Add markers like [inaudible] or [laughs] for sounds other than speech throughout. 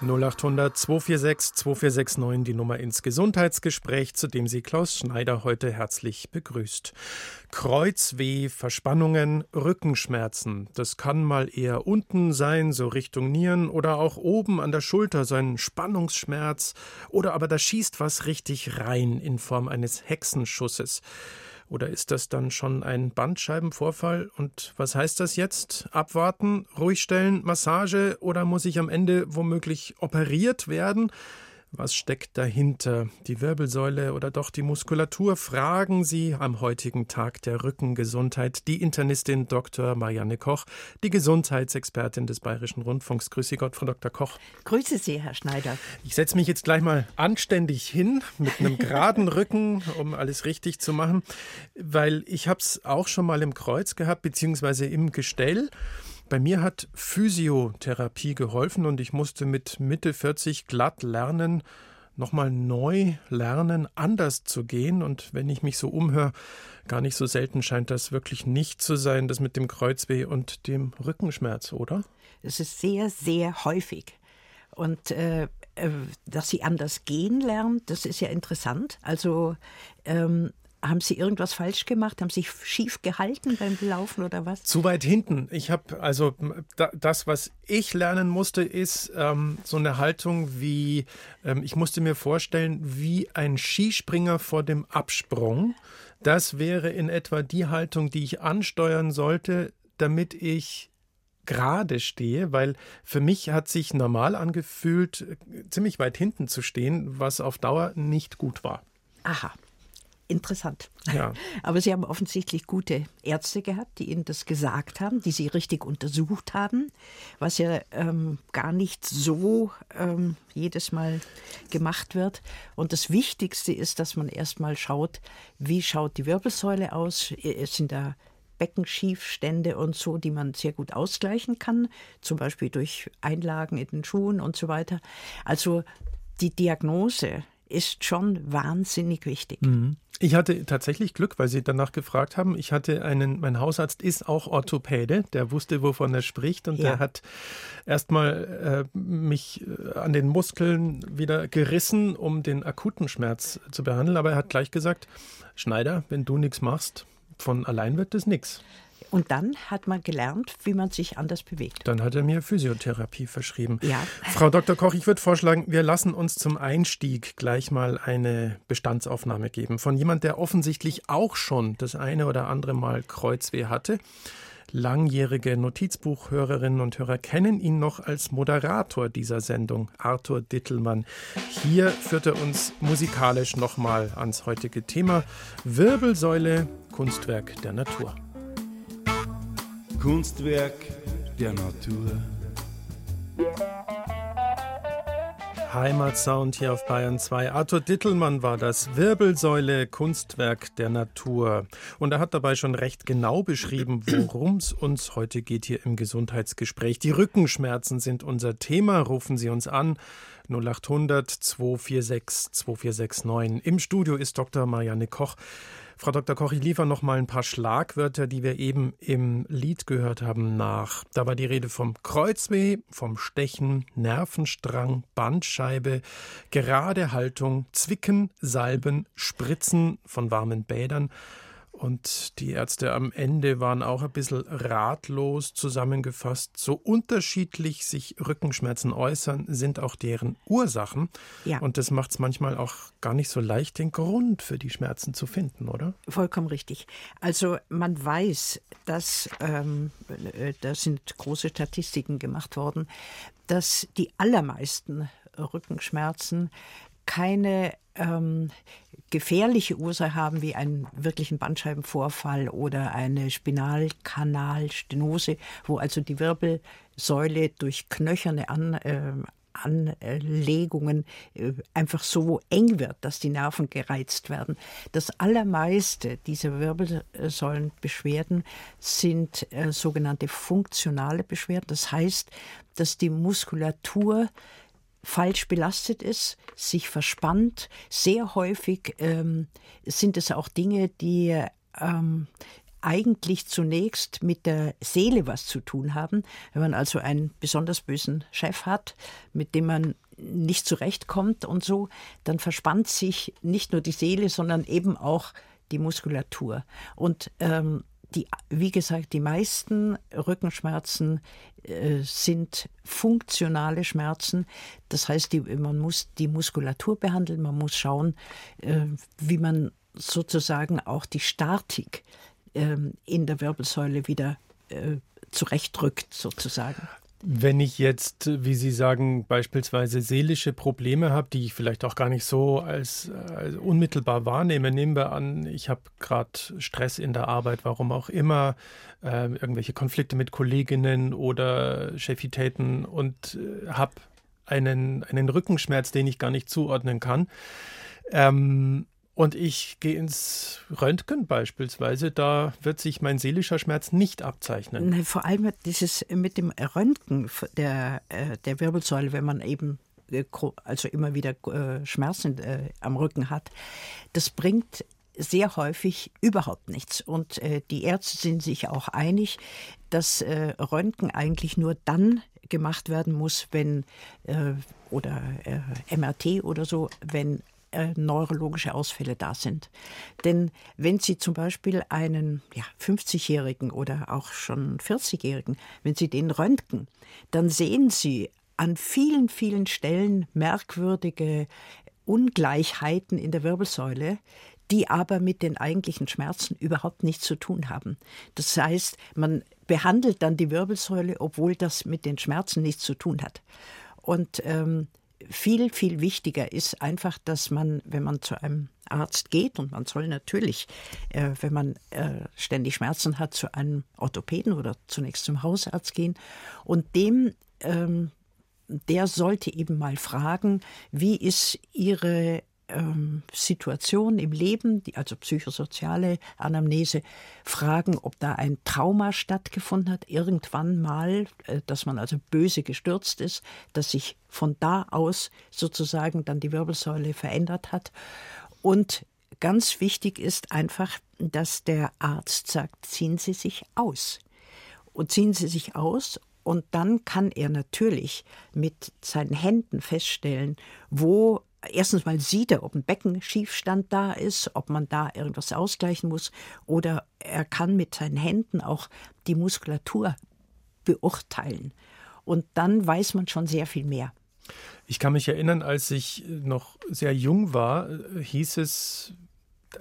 0800 246 2469 die Nummer ins Gesundheitsgespräch, zu dem Sie Klaus Schneider heute herzlich begrüßt. Kreuzweh, Verspannungen, Rückenschmerzen. Das kann mal eher unten sein, so Richtung Nieren, oder auch oben an der Schulter, so ein Spannungsschmerz. Oder aber da schießt was richtig rein in Form eines Hexenschusses. Oder ist das dann schon ein Bandscheibenvorfall? Und was heißt das jetzt? Abwarten, ruhig stellen, Massage oder muss ich am Ende womöglich operiert werden? Was steckt dahinter? Die Wirbelsäule oder doch die Muskulatur? Fragen Sie am heutigen Tag der Rückengesundheit die Internistin Dr. Marianne Koch, die Gesundheitsexpertin des Bayerischen Rundfunks. Grüße Gott, Frau Dr. Koch. Grüße Sie, Herr Schneider. Ich setze mich jetzt gleich mal anständig hin mit einem geraden Rücken, um alles richtig zu machen, weil ich habe es auch schon mal im Kreuz gehabt, beziehungsweise im Gestell. Bei mir hat Physiotherapie geholfen und ich musste mit Mitte 40 glatt lernen, nochmal neu lernen, anders zu gehen. Und wenn ich mich so umhöre, gar nicht so selten scheint das wirklich nicht zu sein, das mit dem Kreuzweh und dem Rückenschmerz, oder? Es ist sehr, sehr häufig. Und äh, äh dass sie anders gehen lernt, das ist ja interessant. Also ähm, haben Sie irgendwas falsch gemacht? Haben Sie sich schief gehalten beim Laufen oder was? Zu weit hinten. Ich habe also das, was ich lernen musste, ist ähm, so eine Haltung wie, ähm, ich musste mir vorstellen, wie ein Skispringer vor dem Absprung. Das wäre in etwa die Haltung, die ich ansteuern sollte, damit ich gerade stehe, weil für mich hat sich normal angefühlt, ziemlich weit hinten zu stehen, was auf Dauer nicht gut war. Aha interessant. Ja. [laughs] Aber Sie haben offensichtlich gute Ärzte gehabt, die Ihnen das gesagt haben, die Sie richtig untersucht haben, was ja ähm, gar nicht so ähm, jedes Mal gemacht wird. Und das Wichtigste ist, dass man erstmal schaut, wie schaut die Wirbelsäule aus? Es sind da Beckenschiefstände und so, die man sehr gut ausgleichen kann, zum Beispiel durch Einlagen in den Schuhen und so weiter. Also die Diagnose ist schon wahnsinnig wichtig. Mhm. Ich hatte tatsächlich Glück, weil Sie danach gefragt haben. Ich hatte einen, mein Hausarzt ist auch Orthopäde, der wusste, wovon er spricht und ja. der hat erstmal äh, mich äh, an den Muskeln wieder gerissen, um den akuten Schmerz zu behandeln. Aber er hat gleich gesagt, Schneider, wenn du nichts machst, von allein wird das nichts. Und dann hat man gelernt, wie man sich anders bewegt. Dann hat er mir Physiotherapie verschrieben. Ja. Frau Dr. Koch, ich würde vorschlagen, wir lassen uns zum Einstieg gleich mal eine Bestandsaufnahme geben von jemand, der offensichtlich auch schon das eine oder andere Mal Kreuzweh hatte. Langjährige Notizbuchhörerinnen und Hörer kennen ihn noch als Moderator dieser Sendung, Arthur Dittelmann. Hier führt er uns musikalisch nochmal ans heutige Thema Wirbelsäule, Kunstwerk der Natur. Kunstwerk der Natur. Heimatsound hier auf Bayern 2. Arthur Dittelmann war das Wirbelsäule Kunstwerk der Natur. Und er hat dabei schon recht genau beschrieben, worum es uns heute geht hier im Gesundheitsgespräch. Die Rückenschmerzen sind unser Thema. Rufen Sie uns an. 0800 246 2469. Im Studio ist Dr. Marianne Koch. Frau Dr. Koch, ich liefere noch mal ein paar Schlagwörter, die wir eben im Lied gehört haben, nach. Da war die Rede vom Kreuzweh, vom Stechen, Nervenstrang, Bandscheibe, gerade Haltung, Zwicken, Salben, Spritzen von warmen Bädern. Und die Ärzte am Ende waren auch ein bisschen ratlos zusammengefasst. So unterschiedlich sich Rückenschmerzen äußern, sind auch deren Ursachen. Ja. Und das macht es manchmal auch gar nicht so leicht, den Grund für die Schmerzen zu finden, oder? Vollkommen richtig. Also man weiß, dass, ähm, äh, da sind große Statistiken gemacht worden, dass die allermeisten Rückenschmerzen keine ähm, gefährliche Ursache haben, wie einen wirklichen Bandscheibenvorfall oder eine Spinalkanalstenose, wo also die Wirbelsäule durch knöcherne An, äh, Anlegungen äh, einfach so eng wird, dass die Nerven gereizt werden. Das allermeiste dieser Wirbelsäulenbeschwerden sind äh, sogenannte funktionale Beschwerden. Das heißt, dass die Muskulatur falsch belastet ist, sich verspannt. Sehr häufig ähm, sind es auch Dinge, die ähm, eigentlich zunächst mit der Seele was zu tun haben. Wenn man also einen besonders bösen Chef hat, mit dem man nicht zurechtkommt und so, dann verspannt sich nicht nur die Seele, sondern eben auch die Muskulatur. Und ähm, die, wie gesagt, die meisten Rückenschmerzen äh, sind funktionale Schmerzen. Das heißt, die, man muss die Muskulatur behandeln, man muss schauen, äh, wie man sozusagen auch die Statik ähm, in der Wirbelsäule wieder äh, zurechtdrückt, sozusagen. Wenn ich jetzt, wie Sie sagen, beispielsweise seelische Probleme habe, die ich vielleicht auch gar nicht so als, als unmittelbar wahrnehme, nehmen wir an, ich habe gerade Stress in der Arbeit, warum auch immer, äh, irgendwelche Konflikte mit Kolleginnen oder Chefitäten und äh, habe einen, einen Rückenschmerz, den ich gar nicht zuordnen kann. Ähm, und ich gehe ins Röntgen beispielsweise, da wird sich mein seelischer Schmerz nicht abzeichnen. Nein, vor allem dieses mit dem Röntgen der, äh, der Wirbelsäule, wenn man eben äh, also immer wieder äh, Schmerzen am Rücken hat, das bringt sehr häufig überhaupt nichts. Und die Ärzte sind sich auch einig, dass Röntgen eigentlich nur dann gemacht werden muss, wenn oder MRT oder so, wenn äh, neurologische Ausfälle da sind. Denn wenn Sie zum Beispiel einen ja, 50-Jährigen oder auch schon 40-Jährigen, wenn Sie den röntgen, dann sehen Sie an vielen, vielen Stellen merkwürdige Ungleichheiten in der Wirbelsäule, die aber mit den eigentlichen Schmerzen überhaupt nichts zu tun haben. Das heißt, man behandelt dann die Wirbelsäule, obwohl das mit den Schmerzen nichts zu tun hat. Und ähm, viel, viel wichtiger ist einfach, dass man, wenn man zu einem Arzt geht, und man soll natürlich, äh, wenn man äh, ständig Schmerzen hat, zu einem Orthopäden oder zunächst zum Hausarzt gehen. Und dem ähm, der sollte eben mal fragen, wie ist Ihre ähm, Situation im Leben, die, also psychosoziale Anamnese, fragen, ob da ein Trauma stattgefunden hat, irgendwann mal, äh, dass man also böse gestürzt ist, dass sich von da aus sozusagen dann die Wirbelsäule verändert hat. Und ganz wichtig ist einfach, dass der Arzt sagt, ziehen Sie sich aus. Und ziehen Sie sich aus und dann kann er natürlich mit seinen Händen feststellen, wo erstens mal sieht er, ob ein Beckenschiefstand da ist, ob man da irgendwas ausgleichen muss, oder er kann mit seinen Händen auch die Muskulatur beurteilen. Und dann weiß man schon sehr viel mehr. Ich kann mich erinnern, als ich noch sehr jung war, hieß es,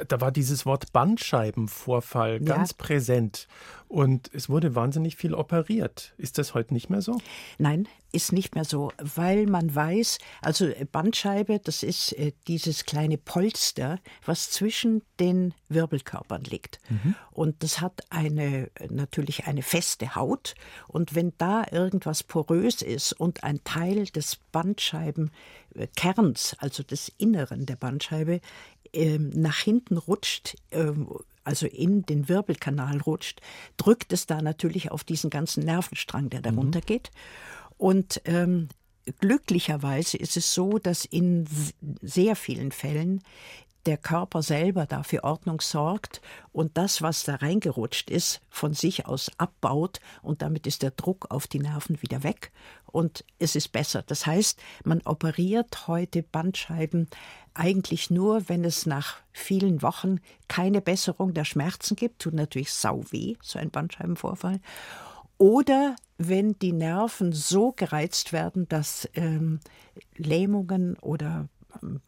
da war dieses Wort Bandscheibenvorfall ganz ja. präsent. Und es wurde wahnsinnig viel operiert. Ist das heute nicht mehr so? Nein, ist nicht mehr so, weil man weiß, also Bandscheibe, das ist äh, dieses kleine Polster, was zwischen den Wirbelkörpern liegt. Mhm. Und das hat eine natürlich eine feste Haut. Und wenn da irgendwas porös ist und ein Teil des Bandscheibenkerns, also des Inneren der Bandscheibe, ähm, nach hinten rutscht, ähm, also in den Wirbelkanal rutscht, drückt es da natürlich auf diesen ganzen Nervenstrang, der darunter mhm. geht. Und ähm, glücklicherweise ist es so, dass in sehr vielen Fällen der Körper selber dafür Ordnung sorgt und das, was da reingerutscht ist, von sich aus abbaut und damit ist der Druck auf die Nerven wieder weg und es ist besser. Das heißt, man operiert heute Bandscheiben eigentlich nur, wenn es nach vielen Wochen keine Besserung der Schmerzen gibt, tut natürlich sau weh, so ein Bandscheibenvorfall. Oder wenn die Nerven so gereizt werden, dass ähm, Lähmungen oder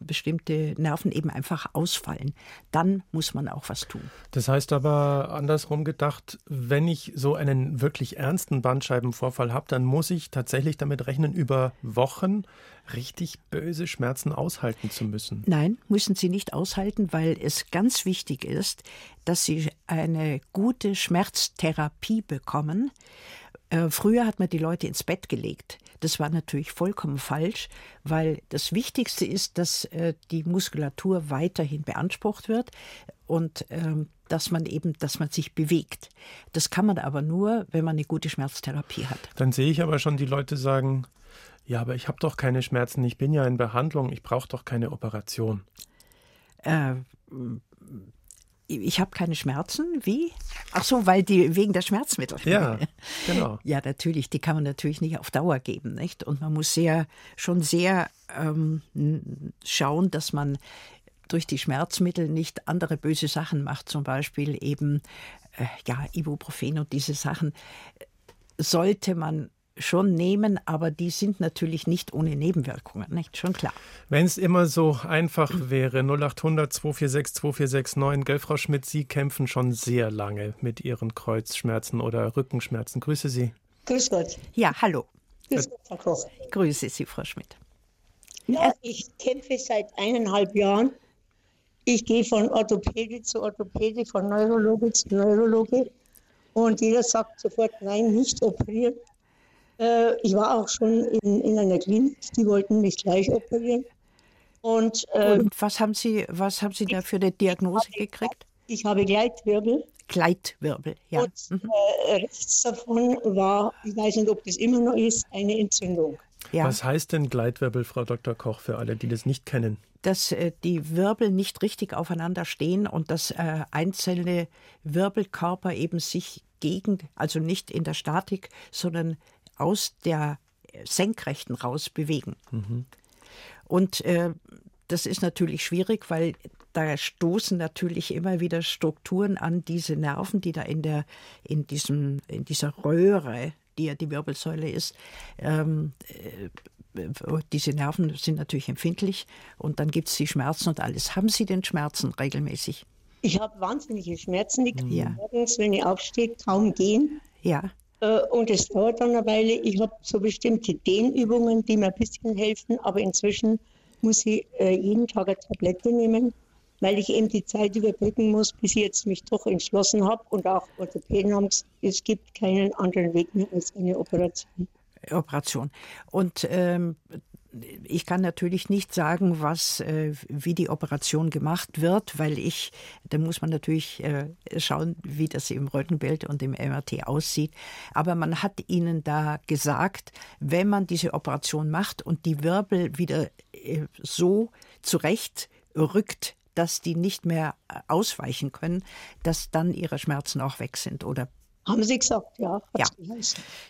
bestimmte Nerven eben einfach ausfallen. Dann muss man auch was tun. Das heißt aber andersrum gedacht, wenn ich so einen wirklich ernsten Bandscheibenvorfall habe, dann muss ich tatsächlich damit rechnen, über Wochen richtig böse Schmerzen aushalten zu müssen. Nein, müssen Sie nicht aushalten, weil es ganz wichtig ist, dass Sie eine gute Schmerztherapie bekommen. Äh, früher hat man die Leute ins Bett gelegt. Das war natürlich vollkommen falsch, weil das Wichtigste ist, dass äh, die Muskulatur weiterhin beansprucht wird und ähm, dass man eben, dass man sich bewegt. Das kann man aber nur, wenn man eine gute Schmerztherapie hat. Dann sehe ich aber schon die Leute sagen, Ja, aber ich habe doch keine Schmerzen. Ich bin ja in Behandlung. Ich brauche doch keine Operation. Äh, ich habe keine Schmerzen. Wie? Ach so, weil die wegen der Schmerzmittel. Ja, [laughs] genau. ja, natürlich. Die kann man natürlich nicht auf Dauer geben, nicht? Und man muss sehr schon sehr ähm, schauen, dass man durch die Schmerzmittel nicht andere böse Sachen macht, zum Beispiel eben äh, ja Ibuprofen und diese Sachen sollte man schon nehmen, aber die sind natürlich nicht ohne Nebenwirkungen, nicht? Schon klar. Wenn es immer so einfach wäre, 0800 246 2469, gell, Frau Schmidt, Sie kämpfen schon sehr lange mit Ihren Kreuzschmerzen oder Rückenschmerzen. Grüße Sie. Grüß Gott. Ja, hallo. Grüß Gott, Frau Koch. Grüße Sie, Frau Schmidt. Ja, ich kämpfe seit eineinhalb Jahren. Ich gehe von Orthopäde zu Orthopäde, von Neurologe zu Neurologe. Und jeder sagt sofort, nein, nicht operieren. Äh, ich war auch schon in, in einer Klinik, die wollten mich gleich operieren. Und, äh, Und was haben Sie, was haben Sie da für eine Diagnose ich gekriegt? Ich habe Gleitwirbel. Gleitwirbel, ja. Und mhm. äh, rechts davon war, ich weiß nicht, ob das immer noch ist, eine Entzündung. Ja. Was heißt denn Gleitwirbel, Frau Dr. Koch, für alle, die das nicht kennen? Dass äh, die Wirbel nicht richtig aufeinander stehen und dass äh, einzelne Wirbelkörper eben sich gegen, also nicht in der Statik, sondern aus der Senkrechten raus bewegen. Mhm. Und äh, das ist natürlich schwierig, weil da stoßen natürlich immer wieder Strukturen an diese Nerven, die da in der in diesem in dieser Röhre, die ja die Wirbelsäule ist, ähm, äh, diese Nerven sind natürlich empfindlich und dann gibt es die Schmerzen und alles. Haben Sie denn Schmerzen regelmäßig? Ich habe wahnsinnige Schmerzen. Ich kann ja. morgens, wenn ich aufstehe, kaum gehen. Ja. Äh, und es dauert dann eine Weile. Ich habe so bestimmte Dehnübungen, die mir ein bisschen helfen, aber inzwischen muss ich äh, jeden Tag eine Tablette nehmen, weil ich eben die Zeit überbrücken muss, bis ich jetzt mich doch entschlossen habe und auch Orthopäden haben es gibt keinen anderen Weg mehr als eine Operation. Operation. Und ähm, ich kann natürlich nicht sagen, was, äh, wie die Operation gemacht wird, weil ich, da muss man natürlich äh, schauen, wie das im Röntgenbild und im MRT aussieht. Aber man hat ihnen da gesagt, wenn man diese Operation macht und die Wirbel wieder äh, so zurecht rückt, dass die nicht mehr ausweichen können, dass dann ihre Schmerzen auch weg sind oder haben Sie gesagt, ja. Ja,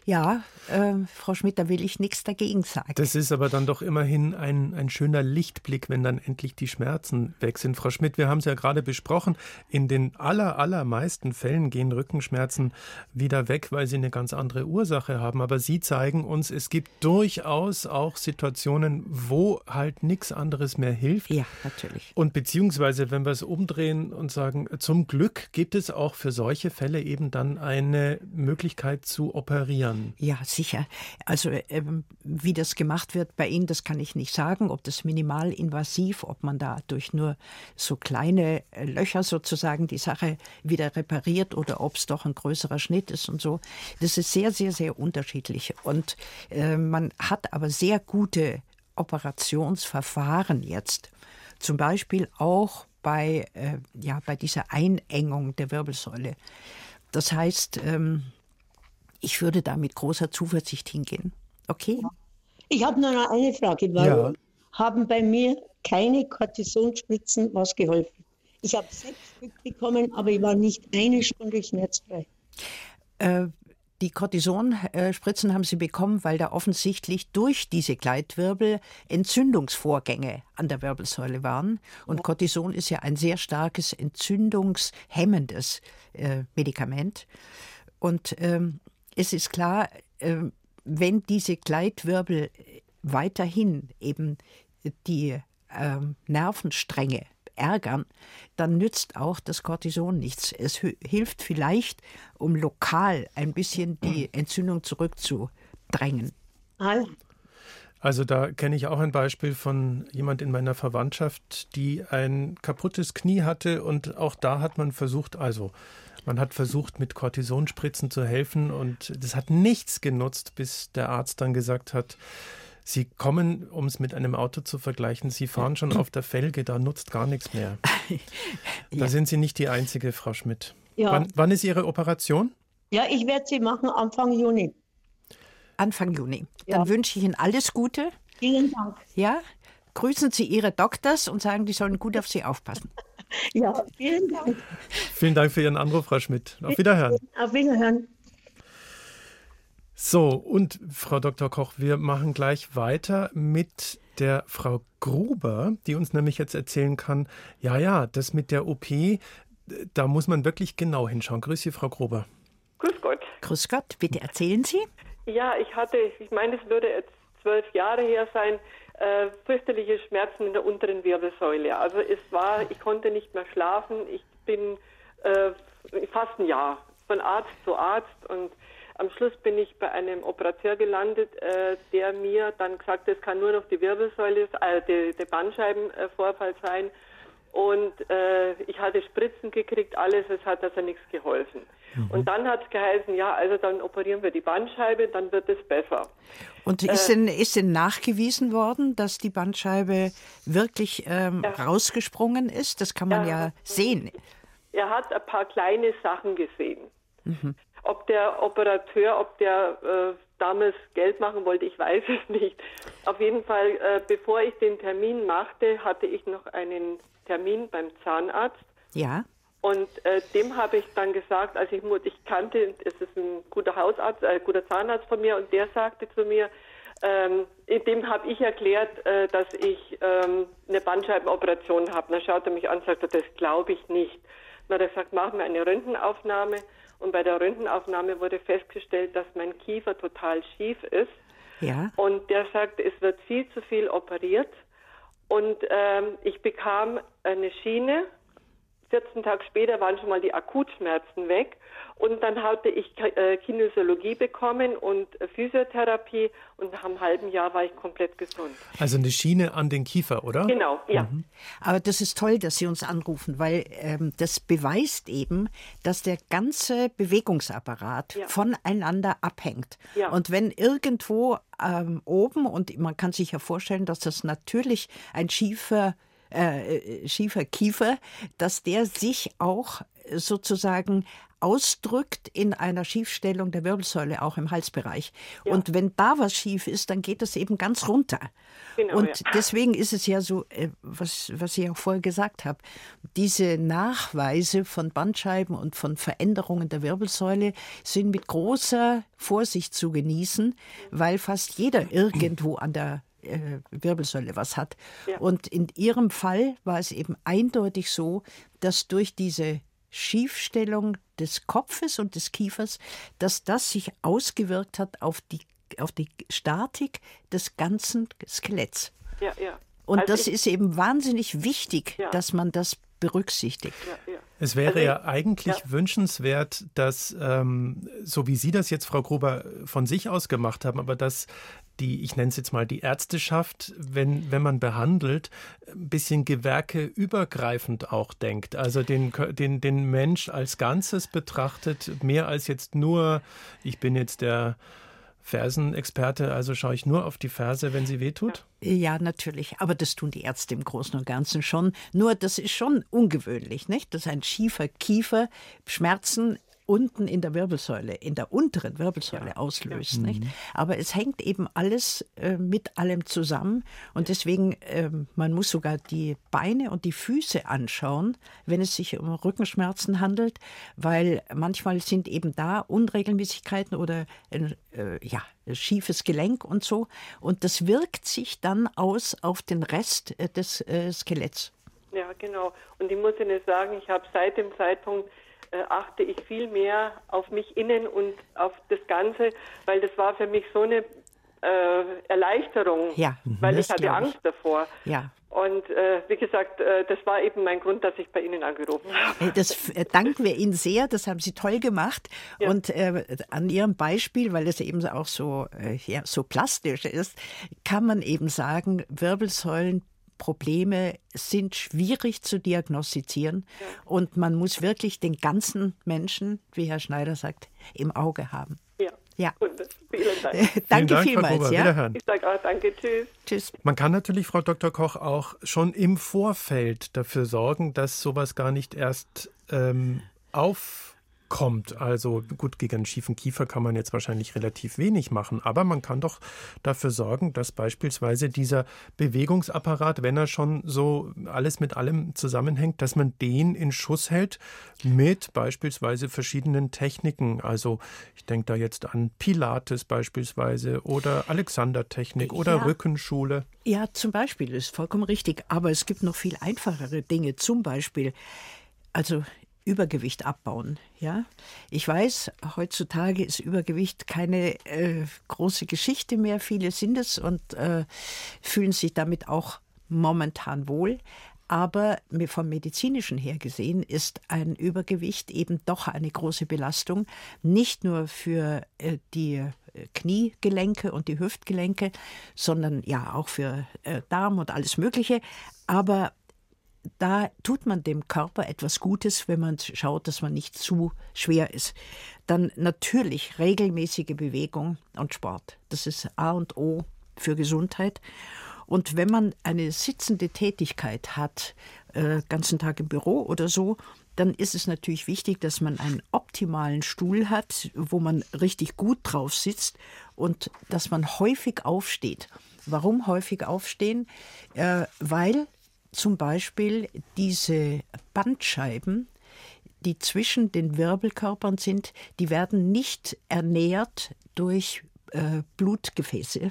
ja äh, Frau Schmidt, da will ich nichts dagegen sagen. Das ist aber dann doch immerhin ein, ein schöner Lichtblick, wenn dann endlich die Schmerzen weg sind. Frau Schmidt, wir haben es ja gerade besprochen, in den aller, allermeisten Fällen gehen Rückenschmerzen wieder weg, weil sie eine ganz andere Ursache haben. Aber Sie zeigen uns, es gibt durchaus auch Situationen, wo halt nichts anderes mehr hilft. Ja, natürlich. Und beziehungsweise, wenn wir es umdrehen und sagen, zum Glück gibt es auch für solche Fälle eben dann ein eine Möglichkeit zu operieren. Ja, sicher. Also ähm, wie das gemacht wird bei Ihnen, das kann ich nicht sagen, ob das minimalinvasiv, ob man da durch nur so kleine äh, Löcher sozusagen die Sache wieder repariert oder ob es doch ein größerer Schnitt ist und so. Das ist sehr, sehr, sehr unterschiedlich. Und äh, man hat aber sehr gute Operationsverfahren jetzt. Zum Beispiel auch bei, äh, ja, bei dieser Einengung der Wirbelsäule. Das heißt, ähm, ich würde da mit großer Zuversicht hingehen. Okay? Ich habe nur noch eine Frage. Warum ja. haben bei mir keine Kortisonspritzen was geholfen? Ich habe sechs Stück bekommen, aber ich war nicht eine Stunde schmerzfrei. Äh, die Cortisonspritzen haben sie bekommen, weil da offensichtlich durch diese Gleitwirbel Entzündungsvorgänge an der Wirbelsäule waren. Und Cortison ist ja ein sehr starkes entzündungshemmendes äh, Medikament. Und ähm, es ist klar, äh, wenn diese Gleitwirbel weiterhin eben die äh, Nervenstränge ärgern, dann nützt auch das Cortison nichts. Es hilft vielleicht, um lokal ein bisschen die Entzündung zurückzudrängen. Also da kenne ich auch ein Beispiel von jemand in meiner Verwandtschaft, die ein kaputtes Knie hatte und auch da hat man versucht, also man hat versucht, mit Cortisonspritzen zu helfen und das hat nichts genutzt, bis der Arzt dann gesagt hat, Sie kommen, um es mit einem Auto zu vergleichen, Sie fahren schon auf der Felge, da nutzt gar nichts mehr. [laughs] Da ja. sind Sie nicht die Einzige, Frau Schmidt. Ja. Wann, wann ist Ihre Operation? Ja, ich werde sie machen Anfang Juni. Anfang Juni. Dann ja. wünsche ich Ihnen alles Gute. Vielen Dank. Ja, grüßen Sie Ihre Doktors und sagen, die sollen gut auf Sie aufpassen. [laughs] Ja, vielen Dank. Vielen Dank für Ihren Anruf, Frau Schmidt. Auf Wiederhören. Auf Wiederhören. So, und Frau Dr. Koch, wir machen gleich weiter mit der Frau Gruber, die uns nämlich jetzt erzählen kann, ja, ja, das mit der OP, da muss man wirklich genau hinschauen. Grüß Sie, Frau Gruber. Grüß Gott. Grüß Gott, bitte erzählen Sie. Ja, ich hatte, ich meine, es würde jetzt zwölf Jahre her sein, äh, fürchterliche Schmerzen in der unteren Wirbelsäule. Also es war, ich konnte nicht mehr schlafen. Ich bin äh, fast ein Jahr von Arzt zu Arzt und am Schluss bin ich bei einem Operateur gelandet, äh, der mir dann gesagt hat, es kann nur noch die Wirbelsäule, äh, der, der Bandscheibenvorfall sein. Und äh, ich hatte Spritzen gekriegt, alles, es hat also nichts geholfen. Mhm. Und dann hat es geheißen, ja, also dann operieren wir die Bandscheibe, dann wird es besser. Und ist, äh, denn, ist denn nachgewiesen worden, dass die Bandscheibe wirklich ähm, ja. rausgesprungen ist? Das kann man ja, ja sehen. Er hat ein paar kleine Sachen gesehen. Mhm. Ob der Operateur, ob der äh, damals Geld machen wollte, ich weiß es nicht. Auf jeden Fall, äh, bevor ich den Termin machte, hatte ich noch einen Termin beim Zahnarzt. Ja. Und äh, dem habe ich dann gesagt, also ich, ich kannte, es ist ein guter Hausarzt, ein äh, guter Zahnarzt von mir, und der sagte zu mir, ähm, dem habe ich erklärt, äh, dass ich ähm, eine Bandscheibenoperation habe. Dann schaut er mich an und sagt, das glaube ich nicht. Dann hat er gesagt, machen wir eine Röntgenaufnahme. Und bei der Röntgenaufnahme wurde festgestellt, dass mein Kiefer total schief ist. Ja. Und der sagt, es wird viel zu viel operiert. Und ähm, ich bekam eine Schiene. 14 Tage später waren schon mal die Akutschmerzen weg. Und dann hatte ich äh, Kinesiologie bekommen und Physiotherapie und nach einem halben Jahr war ich komplett gesund. Also eine Schiene an den Kiefer, oder? Genau, ja. Mhm. Aber das ist toll, dass Sie uns anrufen, weil ähm, das beweist eben, dass der ganze Bewegungsapparat ja. voneinander abhängt. Ja. Und wenn irgendwo ähm, oben, und man kann sich ja vorstellen, dass das natürlich ein schiefer äh, äh schiefer Kiefer, dass der sich auch sozusagen ausdrückt in einer Schiefstellung der Wirbelsäule, auch im Halsbereich. Ja. Und wenn da was schief ist, dann geht das eben ganz runter. Genau, und ja. deswegen ist es ja so, äh, was, was ich auch vorher gesagt habe, diese Nachweise von Bandscheiben und von Veränderungen der Wirbelsäule sind mit großer Vorsicht zu genießen, weil fast jeder irgendwo an der Wirbelsäule was hat. Ja. Und in Ihrem Fall war es eben eindeutig so, dass durch diese Schiefstellung des Kopfes und des Kiefers, dass das sich ausgewirkt hat auf die, auf die Statik des ganzen Skeletts. Ja, ja. Und also das ist eben wahnsinnig wichtig, ja. dass man das berücksichtigt. Ja, ja. Es wäre also, ja eigentlich ja. wünschenswert, dass, ähm, so wie Sie das jetzt, Frau Gruber, von sich aus gemacht haben, aber dass die, ich nenne es jetzt mal die Ärzteschaft, wenn, wenn man behandelt, ein bisschen gewerkeübergreifend auch denkt. Also den, den, den Mensch als Ganzes betrachtet, mehr als jetzt nur, ich bin jetzt der Fersenexperte, also schaue ich nur auf die Ferse, wenn sie wehtut? Ja, natürlich. Aber das tun die Ärzte im Großen und Ganzen schon. Nur das ist schon ungewöhnlich, nicht? Dass ein schiefer Kiefer Schmerzen unten in der Wirbelsäule, in der unteren Wirbelsäule ja. auslöst. Ja. Nicht? Mhm. Aber es hängt eben alles äh, mit allem zusammen und deswegen, äh, man muss sogar die Beine und die Füße anschauen, wenn es sich um Rückenschmerzen handelt, weil manchmal sind eben da Unregelmäßigkeiten oder äh, ja, schiefes Gelenk und so und das wirkt sich dann aus auf den Rest äh, des äh, Skeletts. Ja, genau. Und ich muss Ihnen sagen, ich habe seit dem Zeitpunkt äh, achte ich viel mehr auf mich innen und auf das Ganze, weil das war für mich so eine äh, Erleichterung, ja, weil ich hatte Angst davor. Ja. Und äh, wie gesagt, äh, das war eben mein Grund, dass ich bei Ihnen angerufen habe. Das äh, danken wir Ihnen sehr, das haben Sie toll gemacht. Ja. Und äh, an Ihrem Beispiel, weil es eben auch so, äh, ja, so plastisch ist, kann man eben sagen, Wirbelsäulen Probleme sind schwierig zu diagnostizieren ja. und man muss wirklich den ganzen Menschen, wie Herr Schneider sagt, im Auge haben. Ja. Ja. Vielen Dank. [laughs] danke Dank, vielmals. Ja? Ich sage auch danke. Tschüss. Tschüss. Man kann natürlich, Frau Dr. Koch, auch schon im Vorfeld dafür sorgen, dass sowas gar nicht erst ähm, auf kommt. Also gut, gegen einen schiefen Kiefer kann man jetzt wahrscheinlich relativ wenig machen, aber man kann doch dafür sorgen, dass beispielsweise dieser Bewegungsapparat, wenn er schon so alles mit allem zusammenhängt, dass man den in Schuss hält mit beispielsweise verschiedenen Techniken. Also ich denke da jetzt an Pilates beispielsweise oder Alexander-Technik oder ja. Rückenschule. Ja, zum Beispiel, ist vollkommen richtig. Aber es gibt noch viel einfachere Dinge. Zum Beispiel, also Übergewicht abbauen. Ja, ich weiß, heutzutage ist Übergewicht keine äh, große Geschichte mehr. Viele sind es und äh, fühlen sich damit auch momentan wohl. Aber vom medizinischen her gesehen ist ein Übergewicht eben doch eine große Belastung, nicht nur für äh, die äh, Kniegelenke und die Hüftgelenke, sondern ja auch für äh, Darm und alles Mögliche. Aber da tut man dem Körper etwas Gutes, wenn man schaut, dass man nicht zu schwer ist. Dann natürlich regelmäßige Bewegung und Sport. Das ist A und O für Gesundheit. Und wenn man eine sitzende Tätigkeit hat, äh, ganzen Tag im Büro oder so, dann ist es natürlich wichtig, dass man einen optimalen Stuhl hat, wo man richtig gut drauf sitzt und dass man häufig aufsteht. Warum häufig aufstehen? Äh, weil zum Beispiel diese Bandscheiben, die zwischen den Wirbelkörpern sind, die werden nicht ernährt durch äh, Blutgefäße,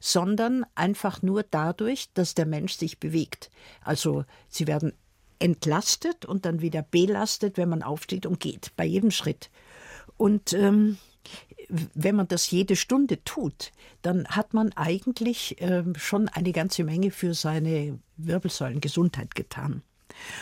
sondern einfach nur dadurch, dass der Mensch sich bewegt. Also sie werden entlastet und dann wieder belastet, wenn man aufsteht und geht, bei jedem Schritt. Und ähm, wenn man das jede Stunde tut, dann hat man eigentlich äh, schon eine ganze Menge für seine Wirbelsäulengesundheit getan.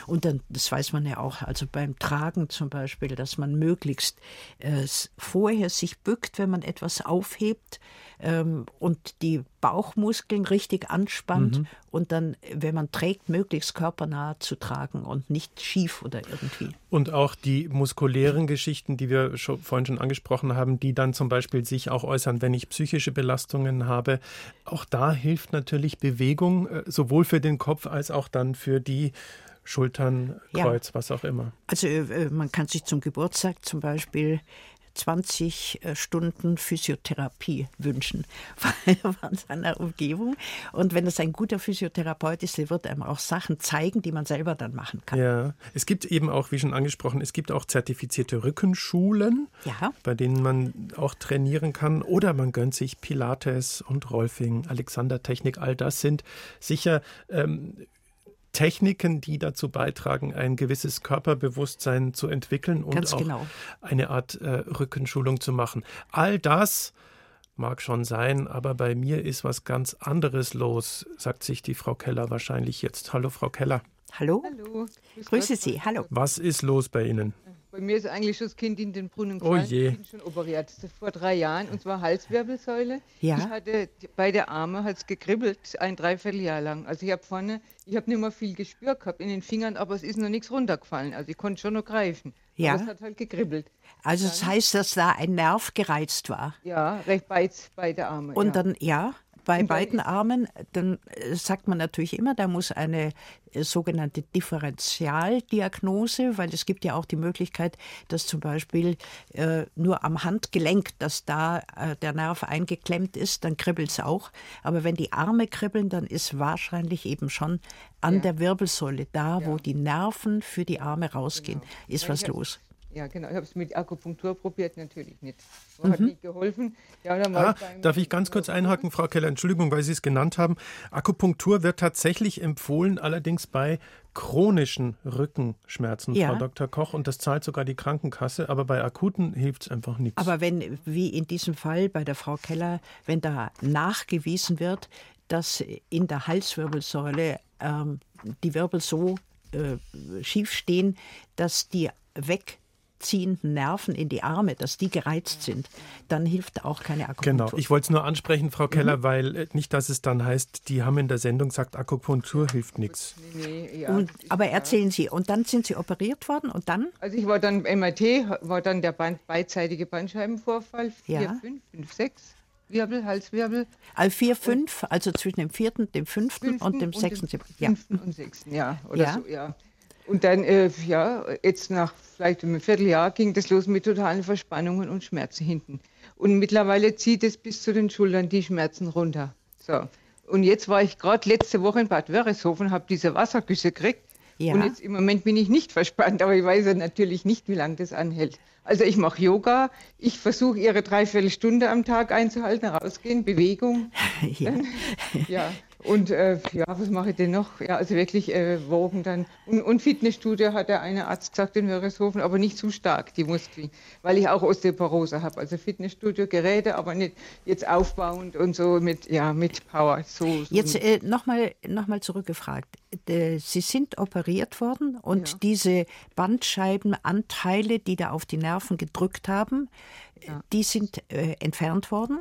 Und dann, das weiß man ja auch, also beim Tragen zum Beispiel, dass man möglichst äh, vorher sich bückt, wenn man etwas aufhebt ähm, und die Bauchmuskeln richtig anspannt mhm. und dann, wenn man trägt, möglichst körpernah zu tragen und nicht schief oder irgendwie. Und auch die muskulären Geschichten, die wir schon, vorhin schon angesprochen haben, die dann zum Beispiel sich auch äußern, wenn ich psychische Belastungen habe. Auch da hilft natürlich Bewegung, äh, sowohl für den Kopf als auch dann für die Schultern, Kreuz, ja. was auch immer. Also äh, man kann sich zum Geburtstag zum Beispiel 20 äh, Stunden Physiotherapie wünschen [laughs] von seiner Umgebung. Und wenn es ein guter Physiotherapeut ist, der wird einem auch Sachen zeigen, die man selber dann machen kann. Ja, es gibt eben auch, wie schon angesprochen, es gibt auch zertifizierte Rückenschulen, ja. bei denen man auch trainieren kann. Oder man gönnt sich Pilates und Rolfing, Alexander-Technik. All das sind sicher ähm, Techniken, die dazu beitragen, ein gewisses Körperbewusstsein zu entwickeln und Ganz auch genau. eine Art äh, Rückenschulung zu machen. All das mag schon sein, aber bei mir ist was ganz anderes los, sagt sich die Frau Keller wahrscheinlich jetzt. Hallo, Frau Keller. Hallo. Hallo. Grüße Sie. Hallo. Was ist los bei Ihnen? Bei mir ist eigentlich schon das Kind in den Brunnen gefallen. Oh je. Ich bin schon operiert vor drei Jahren und zwar Halswirbelsäule. Ja. Ich hatte beide Arme hat es gekribbelt ein Dreivierteljahr lang. Also ich habe vorne, ich habe nicht mehr viel gespürt gehabt in den Fingern, aber es ist noch nichts runtergefallen. Also ich konnte schon noch greifen. Ja. Aber es hat halt gekribbelt. Also das heißt, dass da ein Nerv gereizt war. Ja, recht beid, beide Arme. Und ja. dann ja bei beiden Armen, dann äh, sagt man natürlich immer, da muss eine äh, sogenannte Differentialdiagnose, weil es gibt ja auch die Möglichkeit, dass zum Beispiel äh, nur am Handgelenk, dass da äh, der Nerv eingeklemmt ist, dann kribbelt es auch. Aber wenn die Arme kribbeln, dann ist wahrscheinlich eben schon an ja. der Wirbelsäule, da ja. wo die Nerven für die Arme rausgehen, genau. ist was los. Ja, genau. Ich habe es mit Akupunktur probiert, natürlich nicht. Mhm. Hat nicht geholfen. Ja, ah, darf ich ganz kurz einhaken, Frau Keller? Entschuldigung, weil Sie es genannt haben. Akupunktur wird tatsächlich empfohlen, allerdings bei chronischen Rückenschmerzen, ja. Frau Dr. Koch, und das zahlt sogar die Krankenkasse, aber bei akuten hilft es einfach nichts. Aber wenn, wie in diesem Fall bei der Frau Keller, wenn da nachgewiesen wird, dass in der Halswirbelsäule ähm, die Wirbel so äh, schief stehen, dass die weg ziehenden Nerven in die Arme, dass die gereizt sind, dann hilft auch keine Akupunktur. Genau, ich wollte es nur ansprechen, Frau Keller, mhm. weil äh, nicht, dass es dann heißt, die haben in der Sendung gesagt, Akupunktur hilft nichts. Nee, ja, aber erzählen Sie, und dann sind Sie operiert worden und dann? Also ich war dann MRT, war dann der Band, beidseitige Bandscheibenvorfall, 4, ja. 5, 5, 6. Wirbel, Halswirbel. All vier, fünf, also zwischen dem vierten, dem fünften, fünften und dem sechsten. Ja. Fünften und sechsten, ja. Oder ja. so, ja. Und dann, äh, ja, jetzt nach vielleicht einem Vierteljahr ging das los mit totalen Verspannungen und Schmerzen hinten. Und mittlerweile zieht es bis zu den Schultern die Schmerzen runter. So. Und jetzt war ich gerade letzte Woche in Bad Wörishofen, habe diese Wassergüsse gekriegt. Ja. Und jetzt im Moment bin ich nicht [laughs] verspannt, aber ich weiß ja natürlich nicht, wie lange das anhält. Also ich mache Yoga, ich versuche ihre Dreiviertelstunde am Tag einzuhalten, rausgehen, Bewegung. [laughs] Ja. ja. Und äh, ja, was mache ich denn noch? Ja, also wirklich äh, Wogen dann. Und, und, Fitnessstudio hat der eine Arzt gesagt in Wörishofen, aber nicht zu stark, die Muskeln, weil ich auch Osteoporose habe. Also Fitnessstudio, Geräte, aber nicht jetzt aufbauend und so mit, ja, mit Power. So, so. Jetzt äh, nochmal noch mal zurückgefragt. Sie sind operiert worden und ja. diese Bandscheibenanteile, die da auf die Nerven gedrückt haben, ja. die sind äh, entfernt worden.